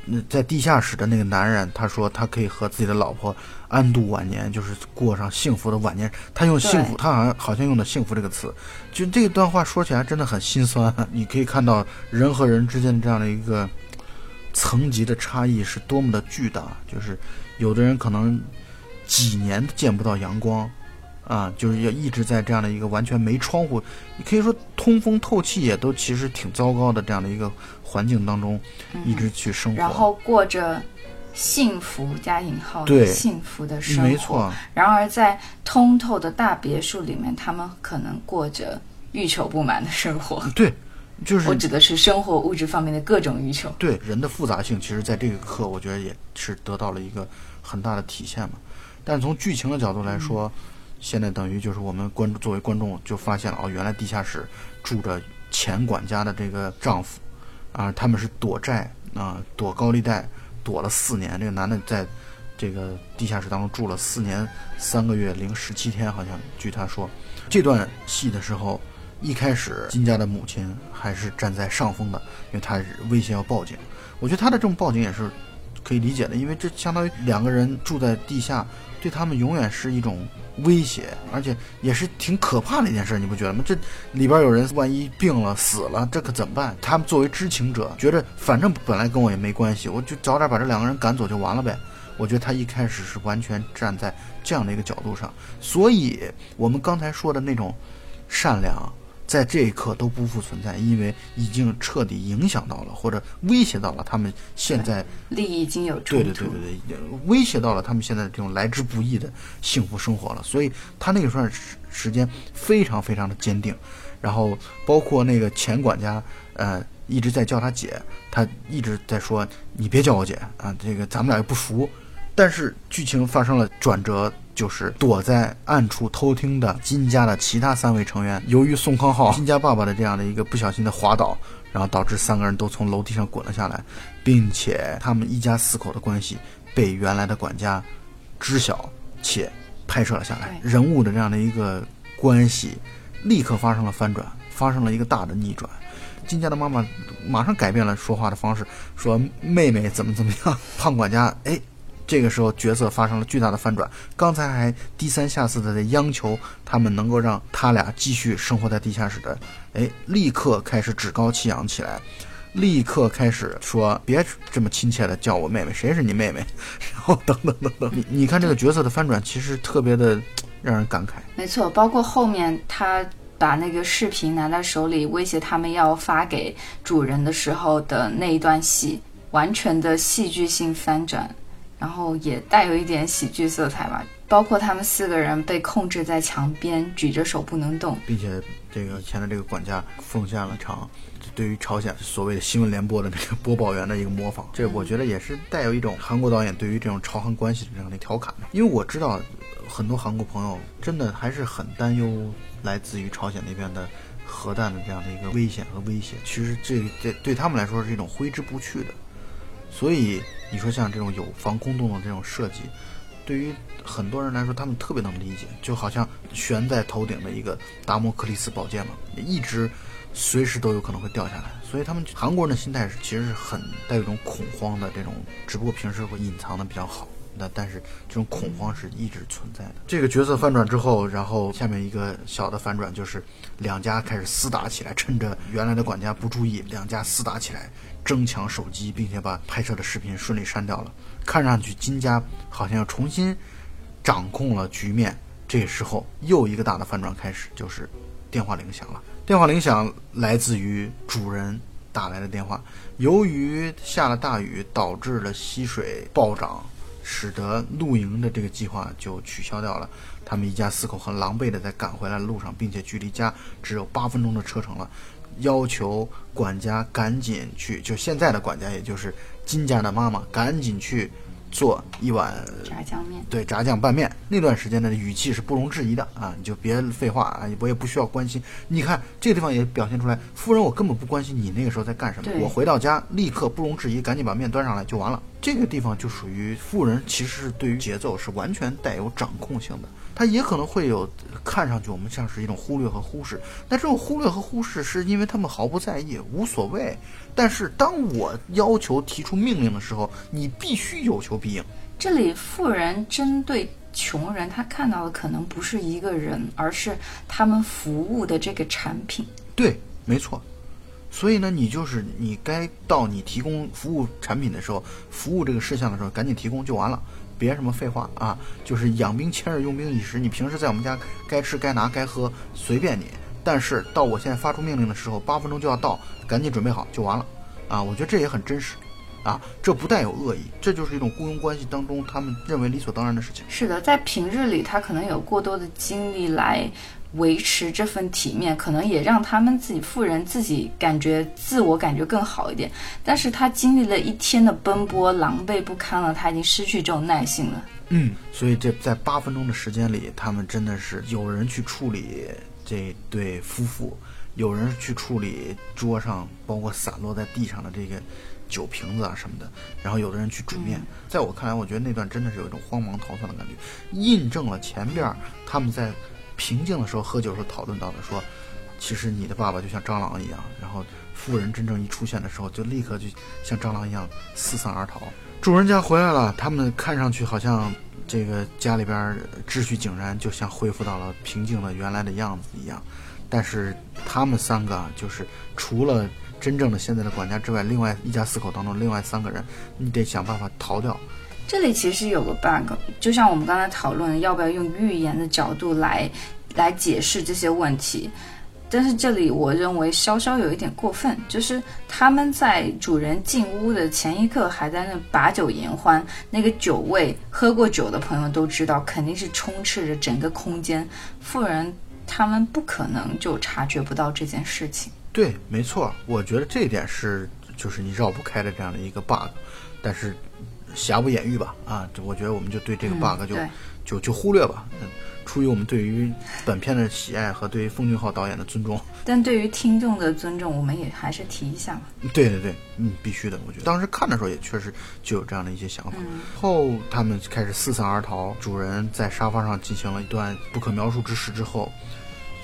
嗯在地下室的那个男人，他说他可以和自己的老婆安度晚年，就是过上幸福的晚年。他用幸福，他好像好像用的幸福这个词，就这段话说起来真的很心酸。你可以看到人和人之间的这样的一个层级的差异是多么的巨大。就是有的人可能几年见不到阳光，啊，就是要一直在这样的一个完全没窗户，你可以说通风透气也都其实挺糟糕的这样的一个环境当中，一直去生活，然后过着幸福加引号对的幸福的生活。没错，然而在通透的大别墅里面，他们可能过着欲求不满的生活。对，就是我指的是生活物质方面的各种欲求。对人的复杂性，其实在这个课，我觉得也是得到了一个很大的体现嘛。但是从剧情的角度来说，现在等于就是我们观作为观众就发现了哦，原来地下室住着前管家的这个丈夫，啊，他们是躲债啊，躲高利贷，躲了四年。这个男的在这个地下室当中住了四年三个月零十七天，好像据他说，这段戏的时候。一开始，金家的母亲还是站在上风的，因为她威胁要报警。我觉得她的这种报警也是可以理解的，因为这相当于两个人住在地下，对他们永远是一种威胁，而且也是挺可怕的一件事，你不觉得吗？这里边有人万一病了、死了，这可怎么办？他们作为知情者，觉得反正本来跟我也没关系，我就早点把这两个人赶走就完了呗。我觉得他一开始是完全站在这样的一个角度上，所以我们刚才说的那种善良。在这一刻都不复存在，因为已经彻底影响到了或者威胁到了他们现在利益已经有冲突，对对对对对，威胁到了他们现在这种来之不易的幸福生活了。所以他那个段时时间非常非常的坚定，然后包括那个前管家，呃，一直在叫他姐，他一直在说你别叫我姐啊，这个咱们俩又不熟。但是剧情发生了转折。就是躲在暗处偷听的金家的其他三位成员，由于宋康昊金家爸爸的这样的一个不小心的滑倒，然后导致三个人都从楼梯上滚了下来，并且他们一家四口的关系被原来的管家知晓且拍摄了下来，人物的这样的一个关系立刻发生了翻转，发生了一个大的逆转。金家的妈妈马上改变了说话的方式，说妹妹怎么怎么样，胖管家哎。这个时候角色发生了巨大的翻转，刚才还低三下四的在央求他们能够让他俩继续生活在地下室的，哎，立刻开始趾高气扬起来，立刻开始说别这么亲切的叫我妹妹，谁是你妹妹？然后等等等等，你你看这个角色的翻转其实特别的让人感慨。没错，包括后面他把那个视频拿在手里威胁他们要发给主人的时候的那一段戏，完全的戏剧性翻转。然后也带有一点喜剧色彩吧，包括他们四个人被控制在墙边，举着手不能动，并且这个前的这个管家奉献了场对于朝鲜所谓的新闻联播的这个播报员的一个模仿，这我觉得也是带有一种韩国导演对于这种朝韩关系的这样的调侃。因为我知道很多韩国朋友真的还是很担忧来自于朝鲜那边的核弹的这样的一个危险和威胁，其实这这对他们来说是一种挥之不去的。所以你说像这种有防空洞的这种设计，对于很多人来说，他们特别能理解，就好像悬在头顶的一个达摩克利斯宝剑嘛，一直随时都有可能会掉下来。所以他们韩国人的心态是其实是很带有一种恐慌的这种，只不过平时会隐藏的比较好。那但是这种恐慌是一直存在的。这个角色翻转之后，然后下面一个小的反转就是两家开始厮打起来，趁着原来的管家不注意，两家厮打起来。争抢手机，并且把拍摄的视频顺利删掉了。看上去金家好像要重新掌控了局面。这时候又一个大的反转开始，就是电话铃响了。电话铃响来自于主人打来的电话。由于下了大雨，导致了溪水暴涨，使得露营的这个计划就取消掉了。他们一家四口很狼狈的在赶回来的路上，并且距离家只有八分钟的车程了。要求管家赶紧去，就现在的管家，也就是金家的妈妈，赶紧去做一碗炸酱面。对，炸酱拌面。那段时间的语气是不容置疑的啊！你就别废话啊！我也不需要关心。你看这个地方也表现出来，夫人，我根本不关心你那个时候在干什么。我回到家立刻不容置疑，赶紧把面端上来就完了。这个地方就属于富人，其实是对于节奏是完全带有掌控性的。他也可能会有看上去我们像是一种忽略和忽视，但这种忽略和忽视是因为他们毫不在意，无所谓。但是当我要求提出命令的时候，你必须有求必应。这里富人针对穷人，他看到的可能不是一个人，而是他们服务的这个产品。对，没错。所以呢，你就是你该到你提供服务产品的时候，服务这个事项的时候，赶紧提供就完了，别什么废话啊！就是养兵千日，用兵一时。你平时在我们家该吃该拿该喝随便你，但是到我现在发出命令的时候，八分钟就要到，赶紧准备好就完了啊！我觉得这也很真实。啊，这不带有恶意，这就是一种雇佣关系当中他们认为理所当然的事情。是的，在平日里，他可能有过多的精力来维持这份体面，可能也让他们自己富人自己感觉自我感觉更好一点。但是他经历了一天的奔波，狼狈不堪了，他已经失去这种耐性了。嗯，所以这在八分钟的时间里，他们真的是有人去处理这对夫妇，有人去处理桌上包括散落在地上的这个。酒瓶子啊什么的，然后有的人去煮面，在我看来，我觉得那段真的是有一种慌忙逃窜的感觉，印证了前边他们在平静的时候喝酒时候讨论到的，说其实你的爸爸就像蟑螂一样，然后富人真正一出现的时候，就立刻就像蟑螂一样四散而逃。主人家回来了，他们看上去好像这个家里边秩序井然，就像恢复到了平静的原来的样子一样，但是他们三个就是除了。真正的现在的管家之外，另外一家四口当中，另外三个人，你得想办法逃掉。这里其实有个 bug，就像我们刚才讨论，要不要用预言的角度来来解释这些问题？但是这里我认为稍稍有一点过分，就是他们在主人进屋的前一刻还在那把酒言欢，那个酒味，喝过酒的朋友都知道，肯定是充斥着整个空间。富人他们不可能就察觉不到这件事情。对，没错，我觉得这一点是就是你绕不开的这样的一个 bug，但是瑕不掩瑜吧，啊，我觉得我们就对这个 bug 就就就忽略吧，嗯，出于我们对于本片的喜爱和对于奉俊昊导演的尊重，但对于听众的尊重，我们也还是提一下嘛。对对对，嗯，必须的，我觉得当时看的时候也确实就有这样的一些想法。后他们开始四散而逃，主人在沙发上进行了一段不可描述之事之后。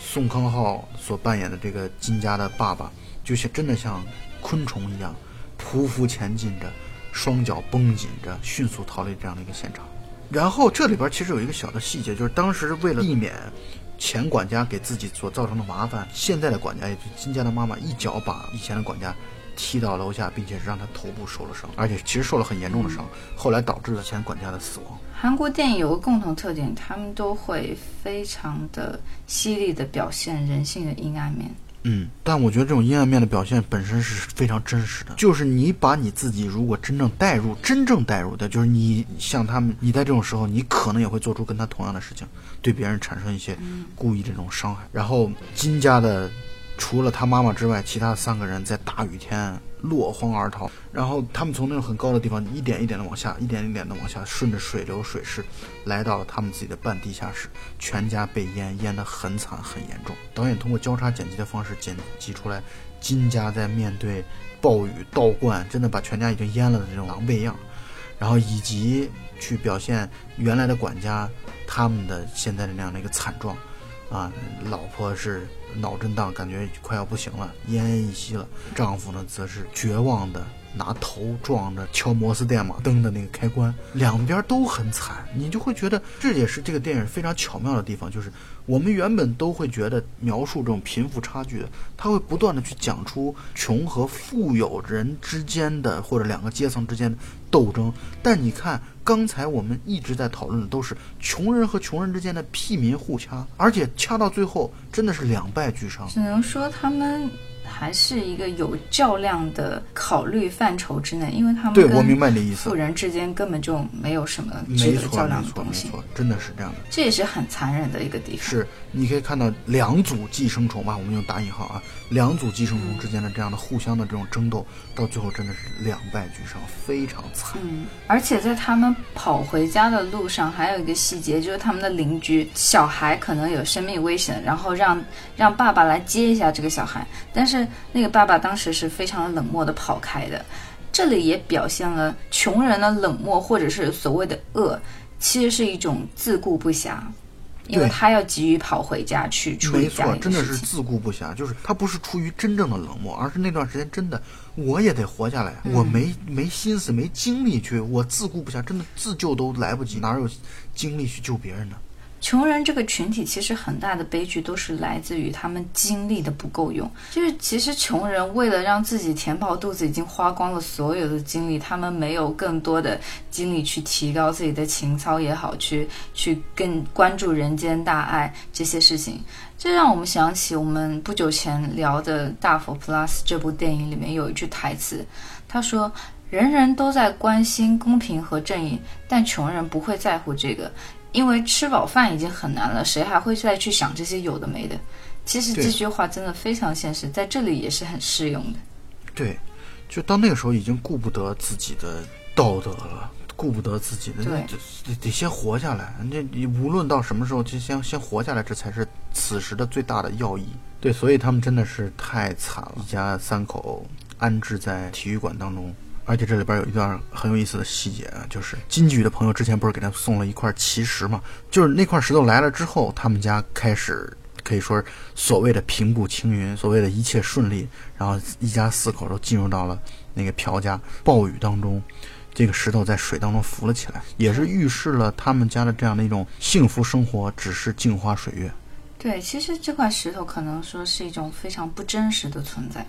宋康昊所扮演的这个金家的爸爸，就像真的像昆虫一样，匍匐前进着，双脚绷紧着，迅速逃离这样的一个现场。然后这里边其实有一个小的细节，就是当时为了避免前管家给自己所造成的麻烦，现在的管家也就金家的妈妈一脚把以前的管家。踢到楼下，并且是让他头部受了伤，而且其实受了很严重的伤，后来导致了前管家的死亡。韩国电影有个共同特点，他们都会非常的犀利的表现人性的阴暗面。嗯，但我觉得这种阴暗面的表现本身是非常真实的，就是你把你自己如果真正带入，真正带入的，就是你像他们，你在这种时候，你可能也会做出跟他同样的事情，对别人产生一些故意这种伤害。然后金家的。除了他妈妈之外，其他三个人在大雨天落荒而逃。然后他们从那种很高的地方一点一点的往下，一点一点的往下，顺着水流水势，来到了他们自己的半地下室。全家被淹，淹得很惨很严重。导演通过交叉剪辑的方式剪辑出来，金家在面对暴雨倒灌，真的把全家已经淹了的这种狼狈样。然后以及去表现原来的管家他们的现在的那样的一个惨状。啊，老婆是脑震荡，感觉快要不行了，奄奄一息了。丈夫呢，则是绝望的拿头撞着敲摩斯电码灯的那个开关，两边都很惨。你就会觉得，这也是这个电影非常巧妙的地方，就是我们原本都会觉得描述这种贫富差距的，他会不断的去讲出穷和富有人之间的或者两个阶层之间的斗争，但你看。刚才我们一直在讨论的都是穷人和穷人之间的屁民互掐，而且掐到最后真的是两败俱伤。只能说他们。还是一个有较量的考虑范畴之内，因为他们对我明白你的意思，富人之间根本就没有什么值得较量的东西，真的是这样的，这也是很残忍的一个地方。是，你可以看到两组寄生虫吧，我们用打引号啊，两组寄生虫之间的这样的互相的这种争斗，到最后真的是两败俱伤，非常惨。嗯，而且在他们跑回家的路上，还有一个细节，就是他们的邻居小孩可能有生命危险，然后让让爸爸来接一下这个小孩，但是。那个爸爸当时是非常冷漠的跑开的，这里也表现了穷人的冷漠，或者是所谓的恶，其实是一种自顾不暇，因为他要急于跑回家去处理家没错，真的是自顾不暇，就是他不是出于真正的冷漠，而是那段时间真的我也得活下来，我没没心思没精力去，我自顾不暇，真的自救都来不及，哪有精力去救别人呢？穷人这个群体其实很大的悲剧都是来自于他们精力的不够用。就是其实穷人为了让自己填饱肚子，已经花光了所有的精力，他们没有更多的精力去提高自己的情操也好，去去更关注人间大爱这些事情。这让我们想起我们不久前聊的《大佛 Plus》这部电影里面有一句台词，他说：“人人都在关心公平和正义，但穷人不会在乎这个。”因为吃饱饭已经很难了，谁还会再去想这些有的没的？其实这句话真的非常现实，在这里也是很适用的。对，就到那个时候已经顾不得自己的道德了，顾不得自己的，对，得得先活下来。这你无论到什么时候，就先先活下来，这才是此时的最大的要义。对，所以他们真的是太惨了，一家三口安置在体育馆当中。而且这里边有一段很有意思的细节啊，就是金菊的朋友之前不是给他送了一块奇石嘛？就是那块石头来了之后，他们家开始可以说是所谓的平步青云，所谓的一切顺利，然后一家四口都进入到了那个朴家。暴雨当中，这个石头在水当中浮了起来，也是预示了他们家的这样的一种幸福生活只是镜花水月。对，其实这块石头可能说是一种非常不真实的存在。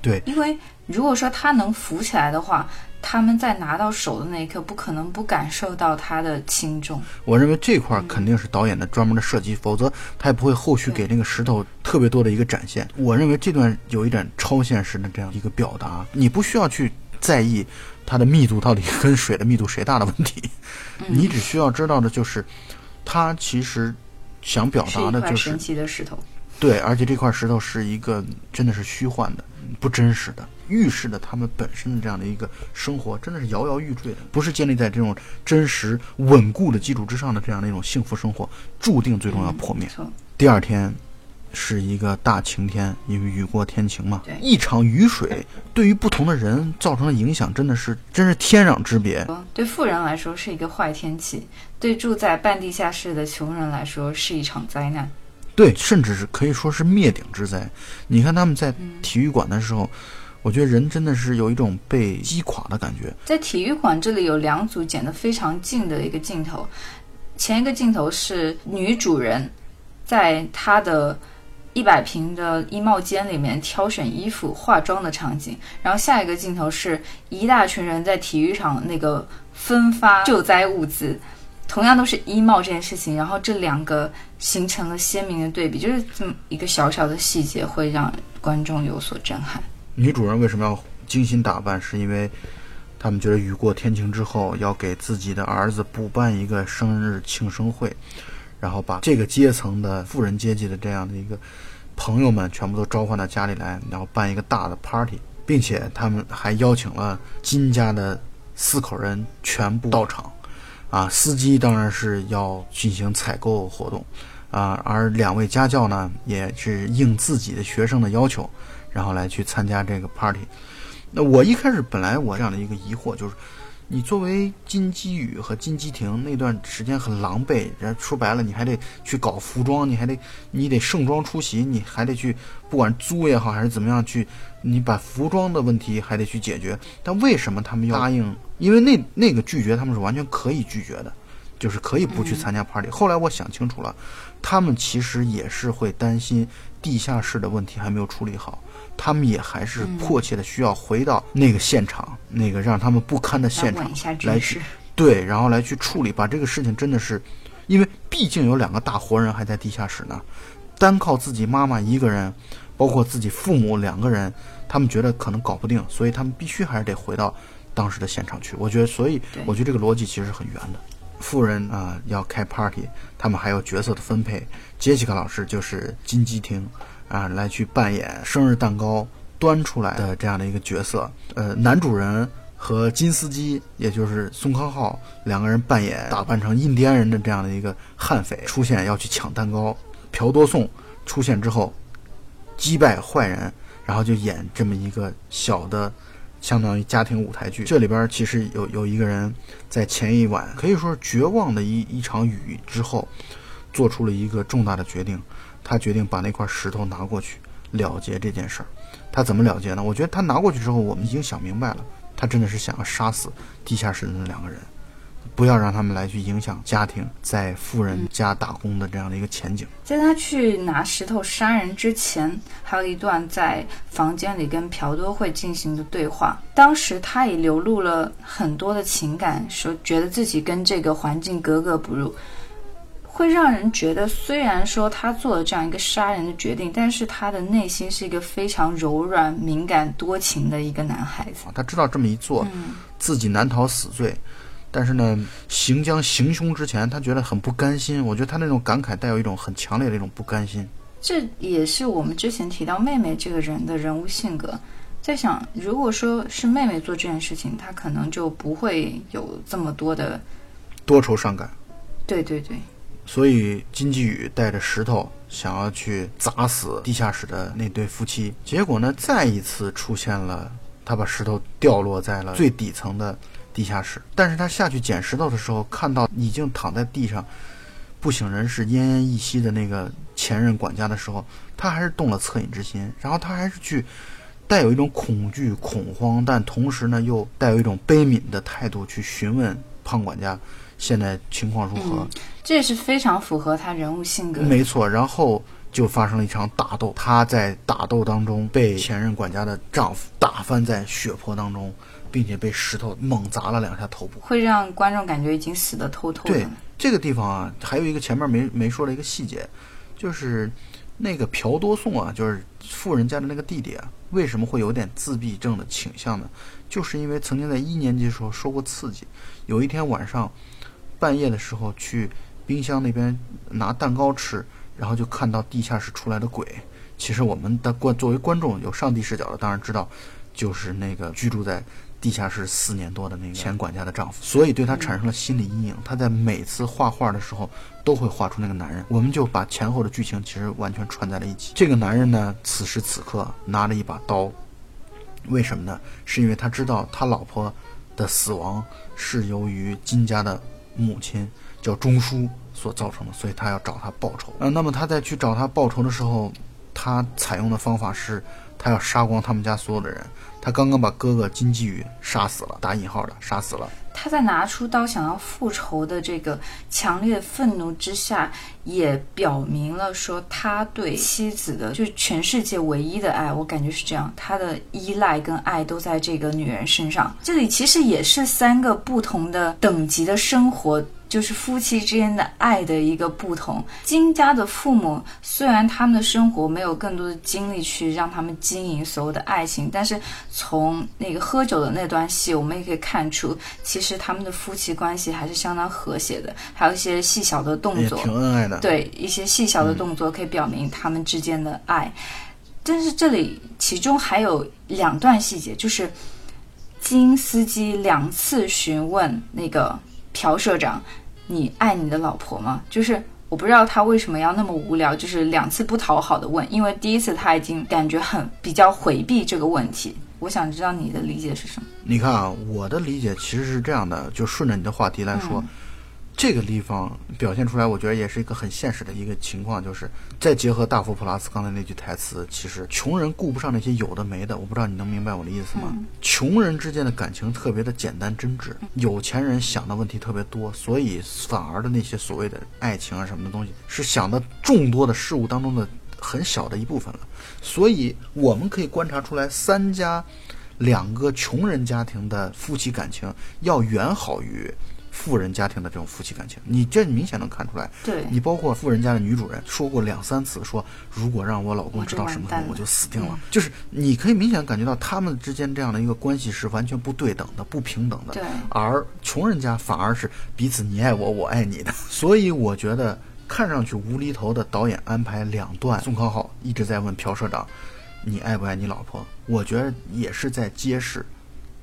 对，因为如果说它能浮起来的话，他们在拿到手的那一刻，不可能不感受到它的轻重。我认为这块肯定是导演的专门的设计，否则他也不会后续给那个石头特别多的一个展现。我认为这段有一点超现实的这样一个表达，你不需要去在意它的密度到底跟水的密度谁大的问题，你只需要知道的就是，它其实想表达的就是神奇的石头。对，而且这块石头是一个真的是虚幻的。不真实的，预示着他们本身的这样的一个生活，真的是摇摇欲坠的，不是建立在这种真实稳固的基础之上的这样的一种幸福生活，注定最终要破灭。第二天是一个大晴天，因为雨过天晴嘛。一场雨水对于不同的人造成的影响，真的是真是天壤之别。对富人来说是一个坏天气，对住在半地下室的穷人来说是一场灾难。对，甚至是可以说是灭顶之灾。你看他们在体育馆的时候，我觉得人真的是有一种被击垮的感觉。在体育馆这里有两组剪得非常近的一个镜头，前一个镜头是女主人在她的一百平的衣帽间里面挑选衣服、化妆的场景，然后下一个镜头是一大群人在体育场那个分发救灾物资。同样都是衣帽这件事情，然后这两个形成了鲜明的对比，就是这么一个小小的细节会让观众有所震撼。女主人为什么要精心打扮？是因为他们觉得雨过天晴之后要给自己的儿子补办一个生日庆生会，然后把这个阶层的富人阶级的这样的一个朋友们全部都召唤到家里来，然后办一个大的 party，并且他们还邀请了金家的四口人全部到场。啊，司机当然是要进行采购活动，啊，而两位家教呢，也是应自己的学生的要求，然后来去参加这个 party。那我一开始本来我这样的一个疑惑就是。你作为金基宇和金基婷那段时间很狼狈，然后说白了，你还得去搞服装，你还得你得盛装出席，你还得去不管租也好还是怎么样去，你把服装的问题还得去解决。但为什么他们要答应？因为那那个拒绝他们是完全可以拒绝的，就是可以不去参加 party。后来我想清楚了，他们其实也是会担心地下室的问题还没有处理好。他们也还是迫切的需要回到那个现场，那个让他们不堪的现场来去对，然后来去处理，把这个事情真的是，因为毕竟有两个大活人还在地下室呢，单靠自己妈妈一个人，包括自己父母两个人，他们觉得可能搞不定，所以他们必须还是得回到当时的现场去。我觉得，所以我觉得这个逻辑其实很圆的。富人啊要开 party，他们还有角色的分配，杰西卡老师就是金鸡厅。啊，来去扮演生日蛋糕端出来的这样的一个角色。呃，男主人和金斯基，也就是宋康昊两个人扮演打扮成印第安人的这样的一个悍匪出现，要去抢蛋糕。朴多颂出现之后，击败坏人，然后就演这么一个小的，相当于家庭舞台剧。这里边其实有有一个人在前一晚可以说是绝望的一一场雨之后，做出了一个重大的决定。他决定把那块石头拿过去了结这件事儿。他怎么了结呢？我觉得他拿过去之后，我们已经想明白了，他真的是想要杀死地下室的那两个人。不要让他们来去影响家庭在富人家打工的这样的一个前景。在他去拿石头杀人之前，还有一段在房间里跟朴多惠进行的对话。当时他也流露了很多的情感，说觉得自己跟这个环境格格不入。会让人觉得，虽然说他做了这样一个杀人的决定，但是他的内心是一个非常柔软、敏感、多情的一个男孩子。他知道这么一做，自己难逃死罪，但是呢，行将行凶之前，他觉得很不甘心。我觉得他那种感慨带有一种很强烈的一种不甘心。这也是我们之前提到妹妹这个人的人物性格。在想，如果说是妹妹做这件事情，她可能就不会有这么多的多愁善感。对对对。所以金基宇带着石头想要去砸死地下室的那对夫妻，结果呢，再一次出现了，他把石头掉落在了最底层的地下室。但是他下去捡石头的时候，看到已经躺在地上不省人事、奄奄一息的那个前任管家的时候，他还是动了恻隐之心，然后他还是去带有一种恐惧、恐慌，但同时呢，又带有一种悲悯的态度去询问胖管家。现在情况如何？这也是非常符合他人物性格。没错，然后就发生了一场打斗，他在打斗当中被前任管家的丈夫打翻在血泊当中，并且被石头猛砸了两下头部，会让观众感觉已经死得透透的。对这个地方啊，还有一个前面没没说的一个细节，就是那个朴多颂啊，就是富人家的那个弟弟啊，为什么会有点自闭症的倾向呢？就是因为曾经在一年级的时候受过刺激，有一天晚上。半夜的时候去冰箱那边拿蛋糕吃，然后就看到地下室出来的鬼。其实我们的观作为观众有上帝视角的，当然知道，就是那个居住在地下室四年多的那个前管家的丈夫，所以对他产生了心理阴影。他在每次画画的时候都会画出那个男人。我们就把前后的剧情其实完全串在了一起。这个男人呢，此时此刻拿着一把刀，为什么呢？是因为他知道他老婆的死亡是由于金家的。母亲叫钟书所造成的，所以他要找他报仇。呃，那么他在去找他报仇的时候，他采用的方法是，他要杀光他们家所有的人。他刚刚把哥哥金基宇杀死了，打引号的杀死了。他在拿出刀想要复仇的这个强烈愤怒之下，也表明了说他对妻子的，就是全世界唯一的爱。我感觉是这样，他的依赖跟爱都在这个女人身上。这里其实也是三个不同的等级的生活。就是夫妻之间的爱的一个不同。金家的父母虽然他们的生活没有更多的精力去让他们经营所有的爱情，但是从那个喝酒的那段戏，我们也可以看出，其实他们的夫妻关系还是相当和谐的。还有一些细小的动作，挺恩爱的。对，一些细小的动作可以表明他们之间的爱。但是这里其中还有两段细节，就是金司机两次询问那个。朴社长，你爱你的老婆吗？就是我不知道他为什么要那么无聊，就是两次不讨好的问。因为第一次他已经感觉很比较回避这个问题。我想知道你的理解是什么？你看啊，我的理解其实是这样的，就顺着你的话题来说。这个地方表现出来，我觉得也是一个很现实的一个情况，就是再结合大佛普拉斯刚才那句台词，其实穷人顾不上那些有的没的。我不知道你能明白我的意思吗？穷人之间的感情特别的简单真挚，有钱人想的问题特别多，所以反而的那些所谓的爱情啊什么的东西，是想的众多的事物当中的很小的一部分了。所以我们可以观察出来，三家两个穷人家庭的夫妻感情要远好于。富人家庭的这种夫妻感情，你这明显能看出来。对你，包括富人家的女主人说过两三次，说如果让我老公知道什么，我就死定了。就是你可以明显感觉到他们之间这样的一个关系是完全不对等的、不平等的。对，而穷人家反而是彼此你爱我，我爱你的。所以我觉得看上去无厘头的导演安排两段，宋康昊一直在问朴社长，你爱不爱你老婆？我觉得也是在揭示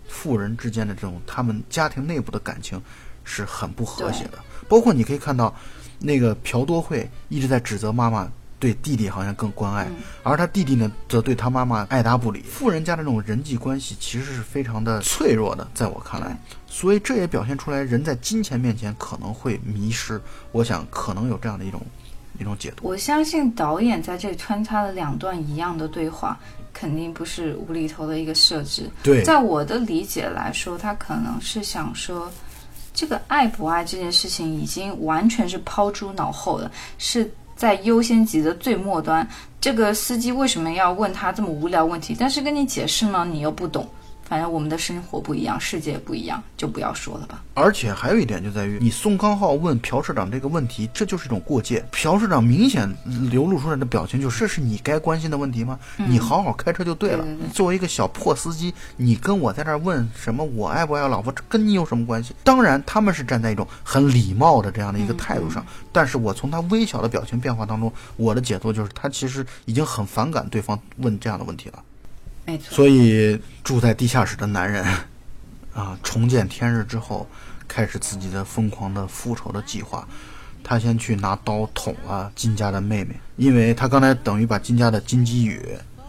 富人之间的这种他们家庭内部的感情。是很不和谐的，包括你可以看到，那个朴多惠一直在指责妈妈对弟弟好像更关爱，而他弟弟呢则对他妈妈爱答不理。富人家的这种人际关系其实是非常的脆弱的，在我看来，所以这也表现出来人在金钱面前可能会迷失。我想可能有这样的一种一种解读。我相信导演在这里穿插了两段一样的对话，肯定不是无厘头的一个设置。对，在我的理解来说，他可能是想说。这个爱不爱这件事情已经完全是抛诸脑后了，是在优先级的最末端。这个司机为什么要问他这么无聊问题？但是跟你解释呢，你又不懂。反正我们的生活不一样，世界不一样，就不要说了吧。而且还有一点就在于，你宋康昊问朴社长这个问题，这就是一种过界。朴社长明显流露出来的表情就是：这是你该关心的问题吗？你好好开车就对了。作为一个小破司机，你跟我在这儿问什么我爱不爱老婆，这跟你有什么关系？当然，他们是站在一种很礼貌的这样的一个态度上。但是我从他微小的表情变化当中，我的解读就是，他其实已经很反感对方问这样的问题了。所以住在地下室的男人，啊，重见天日之后，开始自己的疯狂的复仇的计划。他先去拿刀捅了金家的妹妹，因为他刚才等于把金家的金基宇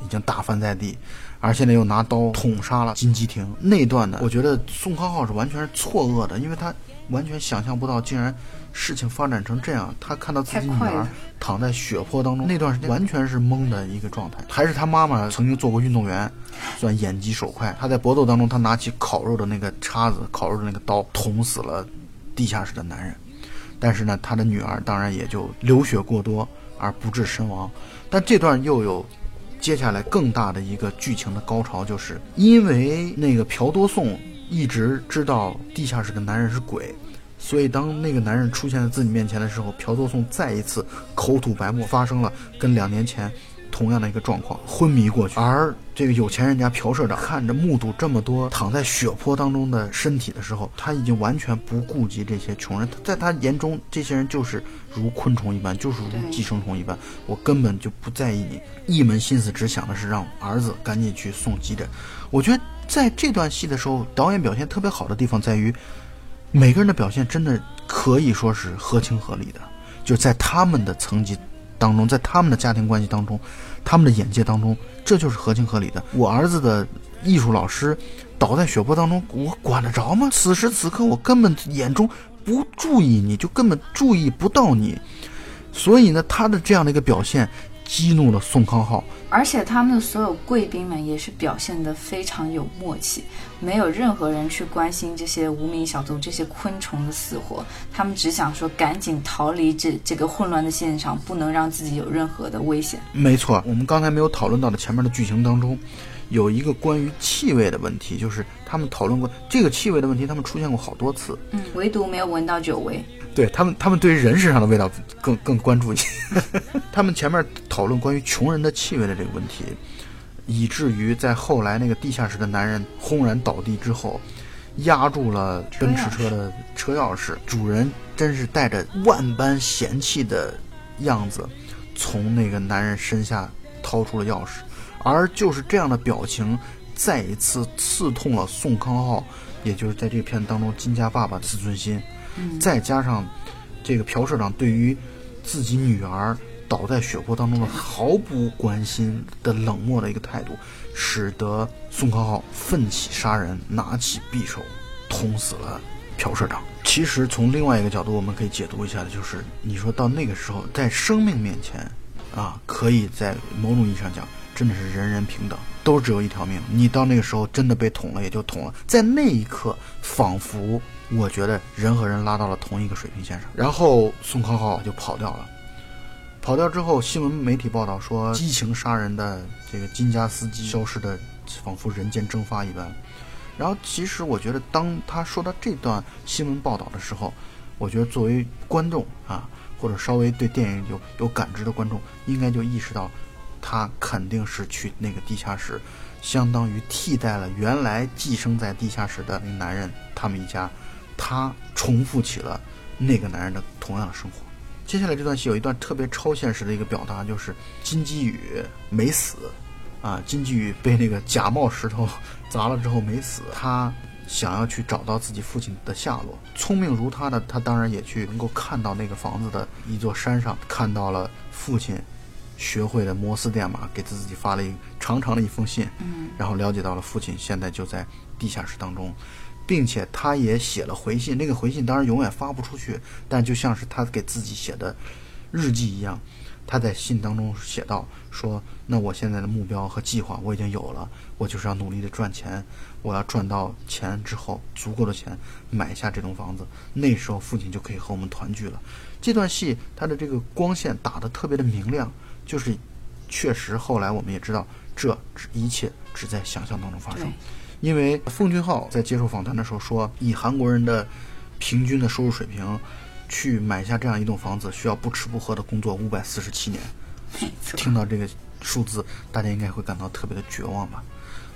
已经打翻在地，而现在又拿刀捅杀了金基廷。那段呢，我觉得宋康昊是完全是错愕的，因为他完全想象不到，竟然。事情发展成这样，他看到自己女儿躺在血泊当中，那段时间完全是懵的一个状态。还是他妈妈曾经做过运动员，算眼疾手快。他在搏斗当中，他拿起烤肉的那个叉子、烤肉的那个刀，捅死了地下室的男人。但是呢，他的女儿当然也就流血过多而不治身亡。但这段又有接下来更大的一个剧情的高潮，就是因为那个朴多颂一直知道地下室的男人是鬼。所以，当那个男人出现在自己面前的时候，朴作颂再一次口吐白沫，发生了跟两年前同样的一个状况，昏迷过去。而这个有钱人家朴社长看着目睹这么多躺在血泊当中的身体的时候，他已经完全不顾及这些穷人，在他眼中，这些人就是如昆虫一般，就是如寄生虫一般，我根本就不在意你，一门心思只想的是让儿子赶紧去送急诊。我觉得在这段戏的时候，导演表现特别好的地方在于。每个人的表现真的可以说是合情合理的，就在他们的层级当中，在他们的家庭关系当中，他们的眼界当中，这就是合情合理的。我儿子的艺术老师倒在血泊当中，我管得着吗？此时此刻，我根本眼中不注意你，就根本注意不到你，所以呢，他的这样的一个表现。激怒了宋康昊，而且他们的所有贵宾们也是表现得非常有默契，没有任何人去关心这些无名小卒、这些昆虫的死活，他们只想说赶紧逃离这这个混乱的现场，不能让自己有任何的危险。没错，我们刚才没有讨论到的前面的剧情当中，有一个关于气味的问题，就是他们讨论过这个气味的问题，他们出现过好多次，嗯，唯独没有闻到酒味。对他们，他们对于人身上的味道更更关注一些。他们前面讨论关于穷人的气味的这个问题，以至于在后来那个地下室的男人轰然倒地之后，压住了奔驰车的车钥匙。主人真是带着万般嫌弃的样子，从那个男人身下掏出了钥匙。而就是这样的表情，再一次刺痛了宋康昊，也就是在这片当中金家爸爸的自尊心。再加上这个朴社长对于自己女儿倒在血泊当中的毫不关心的冷漠的一个态度，使得宋康昊奋起杀人，拿起匕首捅死了朴社长。其实从另外一个角度，我们可以解读一下的就是，你说到那个时候，在生命面前，啊，可以在某种意义上讲，真的是人人平等，都只有一条命。你到那个时候真的被捅了，也就捅了。在那一刻，仿佛。我觉得人和人拉到了同一个水平线上，然后宋康昊就跑掉了。跑掉之后，新闻媒体报道说，激情杀人的这个金家司机消失的仿佛人间蒸发一般。然后，其实我觉得，当他说到这段新闻报道的时候，我觉得作为观众啊，或者稍微对电影有有感知的观众，应该就意识到，他肯定是去那个地下室，相当于替代了原来寄生在地下室的那个男人，他们一家。他重复起了那个男人的同样的生活。接下来这段戏有一段特别超现实的一个表达，就是金基宇没死，啊，金基宇被那个假冒石头砸了之后没死。他想要去找到自己父亲的下落。聪明如他的他，当然也去能够看到那个房子的一座山上，看到了父亲学会的摩斯电码，给自己发了一长长的一封信。然后了解到了父亲现在就在地下室当中。并且他也写了回信，那个回信当然永远发不出去，但就像是他给自己写的日记一样，他在信当中写道说：“那我现在的目标和计划我已经有了，我就是要努力的赚钱，我要赚到钱之后足够的钱买下这栋房子，那时候父亲就可以和我们团聚了。”这段戏它的这个光线打得特别的明亮，就是确实后来我们也知道，这一切只在想象当中发生。因为奉俊昊在接受访谈的时候说，以韩国人的平均的收入水平，去买下这样一栋房子，需要不吃不喝的工作五百四十七年。听到这个数字，大家应该会感到特别的绝望吧？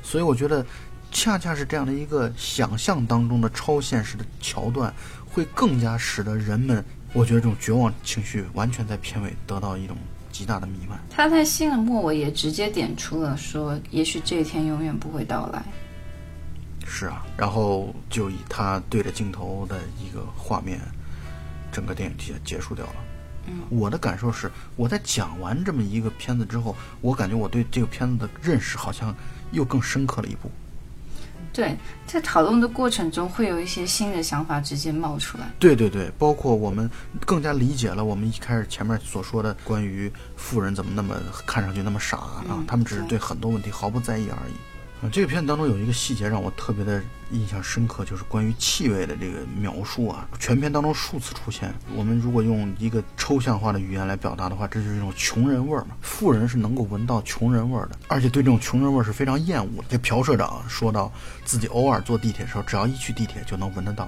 所以我觉得，恰恰是这样的一个想象当中的超现实的桥段，会更加使得人们，我觉得这种绝望情绪完全在片尾得到一种极大的弥漫。他在信的末尾也直接点出了说，也许这一天永远不会到来。是啊，然后就以他对着镜头的一个画面，整个电影结结束掉了。嗯，我的感受是，我在讲完这么一个片子之后，我感觉我对这个片子的认识好像又更深刻了一步。对，在讨论的过程中，会有一些新的想法直接冒出来。对对对，包括我们更加理解了我们一开始前面所说的关于富人怎么那么看上去那么傻啊，他们只是对很多问题毫不在意而已。这个片子当中有一个细节让我特别的印象深刻，就是关于气味的这个描述啊，全片当中数次出现。我们如果用一个抽象化的语言来表达的话，这就是一种穷人味儿嘛。富人是能够闻到穷人味儿的，而且对这种穷人味儿是非常厌恶的。这朴社长说到自己偶尔坐地铁的时候，只要一去地铁就能闻得到，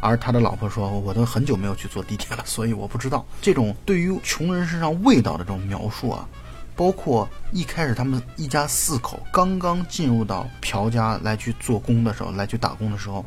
而他的老婆说，我都很久没有去坐地铁了，所以我不知道这种对于穷人身上味道的这种描述啊。包括一开始他们一家四口刚刚进入到朴家来去做工的时候，来去打工的时候，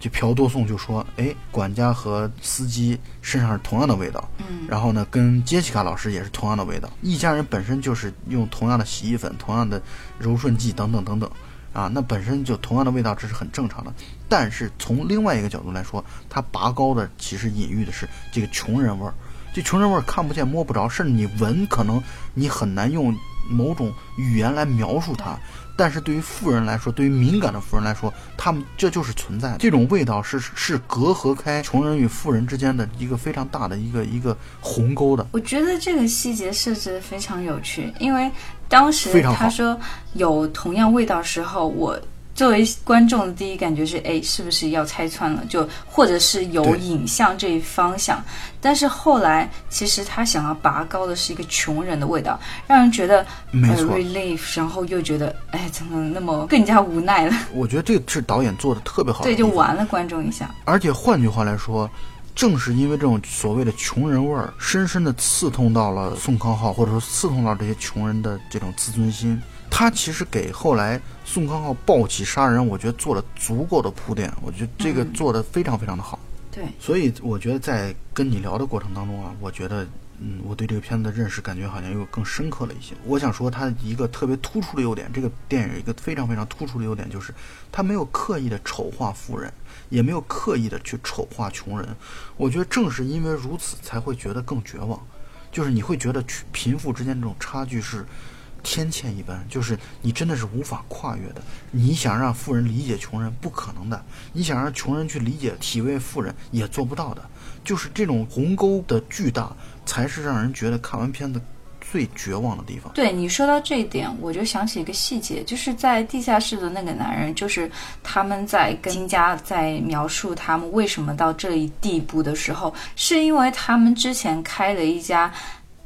就朴多颂就说：“哎，管家和司机身上是同样的味道，嗯，然后呢，跟杰西卡老师也是同样的味道。一家人本身就是用同样的洗衣粉、同样的柔顺剂等等等等，啊，那本身就同样的味道，这是很正常的。但是从另外一个角度来说，他拔高的其实隐喻的是这个穷人味儿。”这穷人味儿看不见摸不着，甚至你闻，可能你很难用某种语言来描述它。但是对于富人来说，对于敏感的富人来说，他们这就是存在的。这种味道是是隔阂开穷人与富人之间的一个非常大的一个一个鸿沟的。我觉得这个细节设置的非常有趣，因为当时他说有同样味道时候，我。作为观众的第一感觉是，哎，是不是要拆穿了？就或者是有影像这一方向。但是后来，其实他想要拔高的是一个穷人的味道，让人觉得没错，relief，然后又觉得，哎，怎么那么更加无奈了？我觉得这个是导演做的特别好，对，就玩了观众一下。而且换句话来说，正是因为这种所谓的穷人味儿，深深的刺痛到了宋康昊，或者说刺痛到这些穷人的这种自尊心。他其实给后来宋康昊暴起杀人，我觉得做了足够的铺垫，我觉得这个做的非常非常的好。对，所以我觉得在跟你聊的过程当中啊，我觉得，嗯，我对这个片子的认识感觉好像又更深刻了一些。我想说，它一个特别突出的优点，这个电影一个非常非常突出的优点就是，它没有刻意的丑化富人，也没有刻意的去丑化穷人。我觉得正是因为如此，才会觉得更绝望，就是你会觉得贫富之间这种差距是。天堑一般，就是你真的是无法跨越的。你想让富人理解穷人，不可能的；你想让穷人去理解体味富人，也做不到的。就是这种鸿沟的巨大，才是让人觉得看完片子最绝望的地方。对你说到这一点，我就想起一个细节，就是在地下室的那个男人，就是他们在跟金家在描述他们为什么到这一地步的时候，是因为他们之前开了一家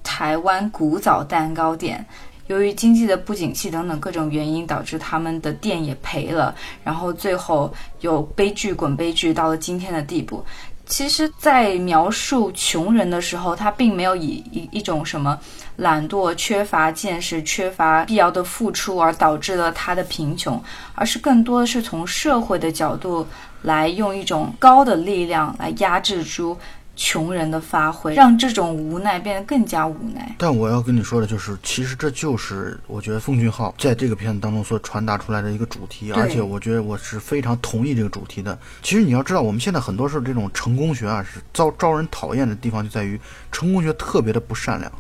台湾古早蛋糕店。由于经济的不景气等等各种原因，导致他们的店也赔了，然后最后有悲剧滚悲剧，到了今天的地步。其实，在描述穷人的时候，他并没有以一一种什么懒惰、缺乏见识、缺乏必要的付出而导致了他的贫穷，而是更多的是从社会的角度来用一种高的力量来压制住。穷人的发挥，让这种无奈变得更加无奈。但我要跟你说的就是，其实这就是我觉得奉俊昊在这个片子当中所传达出来的一个主题，而且我觉得我是非常同意这个主题的。其实你要知道，我们现在很多时候这种成功学啊，是招招人讨厌的地方就在于成功学特别的不善良，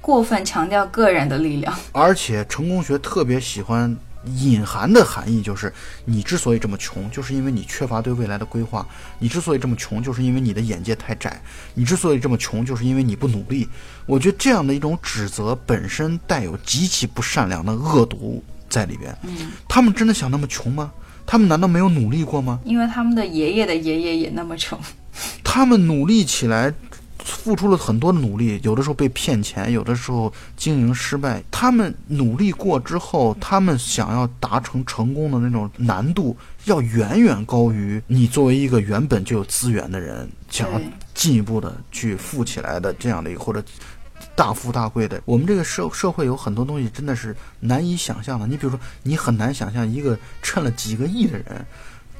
过分强调个人的力量，而且成功学特别喜欢隐含的含义就是，你之所以这么穷，就是因为你缺乏对未来的规划；你之所以这么穷，就是因为你的眼界太窄；你之所以这么穷，就是因为你不努力。我觉得这样的一种指责本身带有极其不善良的恶毒在里边。嗯，他们真的想那么穷吗？他们难道没有努力过吗？因为他们的爷爷的爷爷也那么穷。他们努力起来，付出了很多努力，有的时候被骗钱，有的时候经营失败。他们努力过之后，他们想要达成成功的那种难度，要远远高于你作为一个原本就有资源的人想要进一步的去富起来的这样的一个或者。大富大贵的，我们这个社社会有很多东西真的是难以想象的。你比如说，你很难想象一个趁了几个亿的人，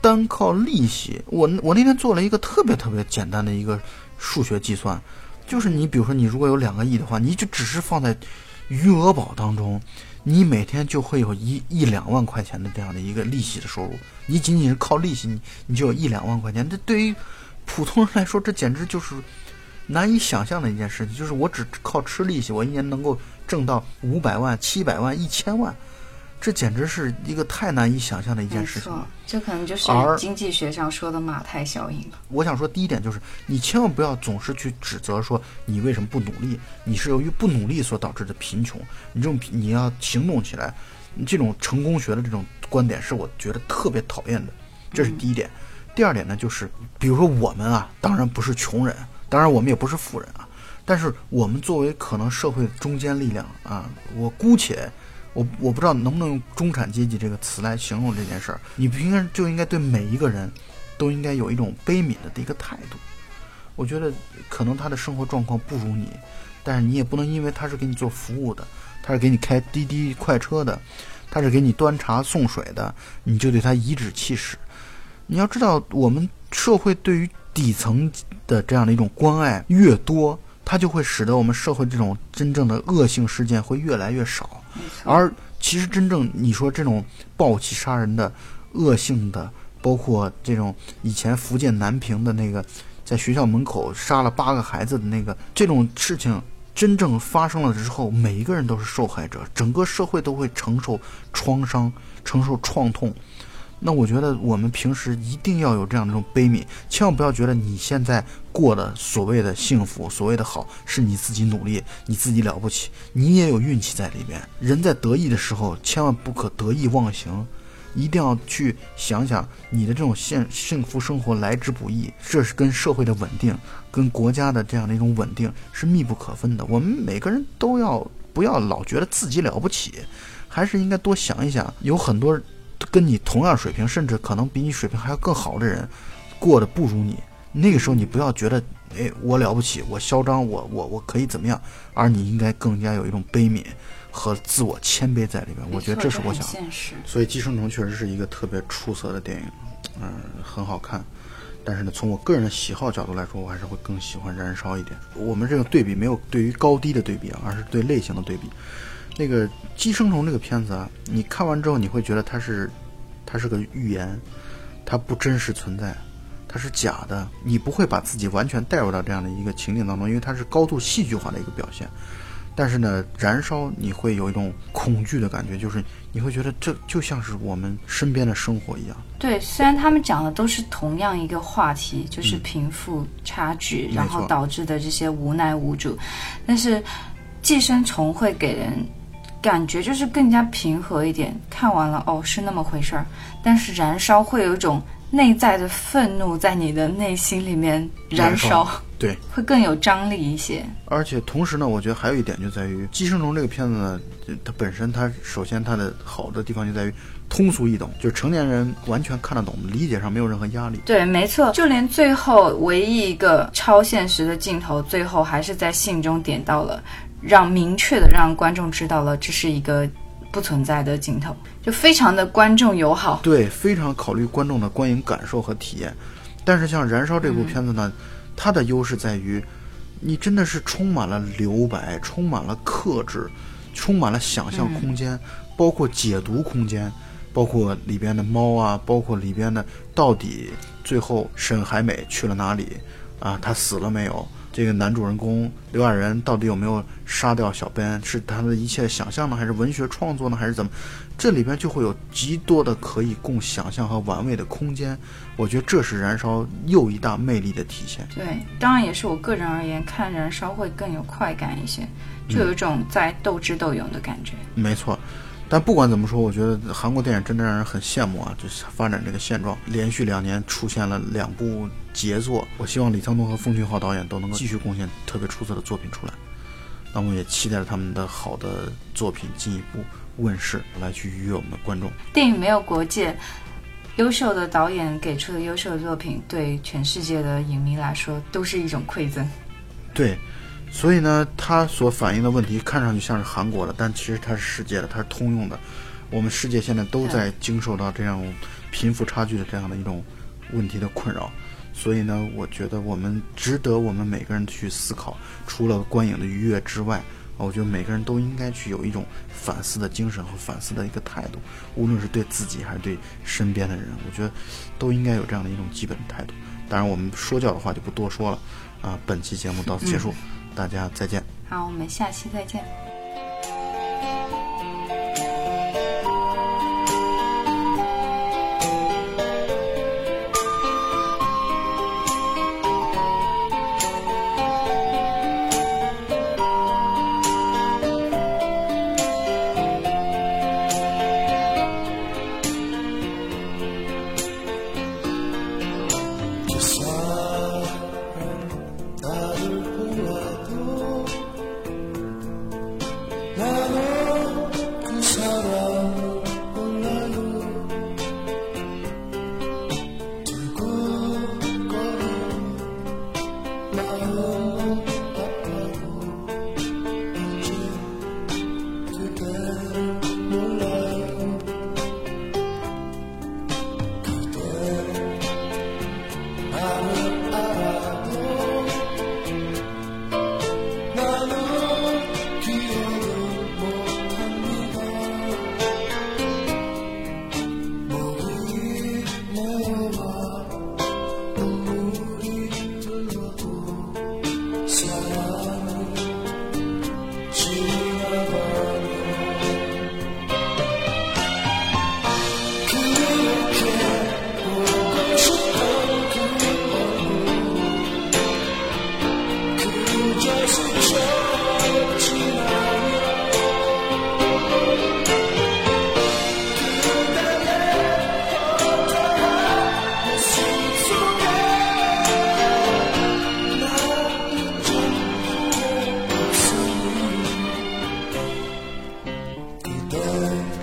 单靠利息，我我那天做了一个特别特别简单的一个数学计算，就是你比如说你如果有两个亿的话，你就只是放在余额宝当中，你每天就会有一一两万块钱的这样的一个利息的收入，你仅仅是靠利息，你你就有一两万块钱，这对于普通人来说，这简直就是难以想象的一件事情。就是我只靠吃利息，我一年能够挣到五百万、七百万、一千万，这简直是一个太难以想象的一件事情这可能就是经济学上说的马太效应了。我想说，第一点就是你千万不要总是去指责说你为什么不努力，你是由于不努力所导致的贫穷。你这种你要行动起来，你这种成功学的这种观点是我觉得特别讨厌的，这是第一点。第二点呢，就是比如说我们啊，当然不是穷人，当然我们也不是富人啊，但是我们作为可能社会中坚力量啊，我姑且。我我不知道能不能用中产阶级这个词来形容这件事儿，你不应该就应该对每一个人都应该有一种悲悯的一个态度。我觉得可能他的生活状况不如你，但是你也不能因为他是给你做服务的，他是给你开滴滴快车的，他是给你端茶送水的，你就对他颐指气使。你要知道，我们社会对于底层的这样的一种关爱越多，它就会使得我们社会这种真正的恶性事件会越来越少。而其实真正你说这种暴起杀人的、恶性的，包括这种以前福建南平的那个在学校门口杀了八个孩子的那个这种事情，真正发生了之后，每一个人都是受害者，整个社会都会承受创伤、承受创痛。那我觉得我们平时一定要有这样的一种悲悯，千万不要觉得你现在过的所谓的幸福、所谓的好，是你自己努力、你自己了不起，你也有运气在里边。人在得意的时候，千万不可得意忘形，一定要去想想你的这种幸幸福生活来之不易，这是跟社会的稳定、跟国家的这样的一种稳定是密不可分的。我们每个人都要不要老觉得自己了不起，还是应该多想一想，有很多跟你同样水平，甚至可能比你水平还要更好的人，过得不如你。那个时候你不要觉得，哎，我了不起，我嚣张，我我我可以怎么样，而你应该更加有一种悲悯和自我谦卑在里面。我觉得这是我想。所以《寄生虫》确实是一个特别出色的电影，嗯、很好看。但是呢，从我个人的喜好角度来说，我还是会更喜欢《燃烧》一点。我们这个对比没有对于高低的对比啊，而是对类型的对比。那个《寄生虫》这个片子啊，你看完之后，你会觉得它是它是个预言，它不真实存在，它是假的，你不会把自己完全带入到这样的一个情景当中，因为它是高度戏剧化的一个表现。但是呢，燃烧你会有一种恐惧的感觉，就是你会觉得这就像是我们身边的生活一样。对，虽然他们讲的都是同样一个话题，就是贫富差距，然后导致的这些无奈无助，但是寄生虫会给人感觉就是更加平和一点。看完了哦，是那么回事儿，但是燃烧会有一种内在的愤怒在你的内心里面燃燃，烧对，会更有张力一些。而且同时呢，我觉得还有一点就在于《寄生虫》这个片子呢，它本身它首先它的好的地方就在于通俗易懂，就是成年人完全看得懂，理解上没有任何压力。对，没错，就连最后唯一一个超现实的镜头，最后还是在信中点到了，让明确的让观众知道了这是一个不存在的镜头，就非常的观众友好。对，非常考虑观众的观影感受和体验。但是像《燃烧》这部片子呢，它的优势在于，你真的是充满了留白，充满了克制，充满了想象空间，包括解读空间，包括里边的猫啊，包括里边的到底最后沈海美去了哪里啊？她死了没有？这个男主人公刘亚仁到底有没有杀掉小 Ben，是他的一切想象呢，还是文学创作呢，还是怎么？这里边就会有极多的可以供想象和玩味的空间。我觉得这是燃烧又一大魅力的体现。对，当然也是我个人而言，看燃烧会更有快感一些，就有一种在斗智斗勇的感觉。没错。但不管怎么说，我觉得韩国电影真的让人很羡慕啊！就是发展这个现状，连续两年出现了两部杰作。我希望李沧东和奉俊昊导演都能够继续贡献特别出色的作品出来。那我们也期待着他们的好的作品进一步问世，来去愉悦我们的观众。电影没有国界，优秀的导演给出的优秀的作品，对全世界的影迷来说都是一种馈赠。对。所以呢，它所反映的问题看上去像是韩国的，但其实它是世界的，它是通用的。我们世界现在都在经受到这样贫富差距的这样的一种问题的困扰。所以呢，我觉得我们值得我们每个人去思考。除了观影的愉悦之外，我觉得每个人都应该去有一种反思的精神和反思的一个态度，无论是对自己还是对身边的人，我觉得都应该有这样的一种基本的态度。当然，我们说教的话就不多说了。啊，本期节目到此结束。大家再见。好，我们下期再见。door.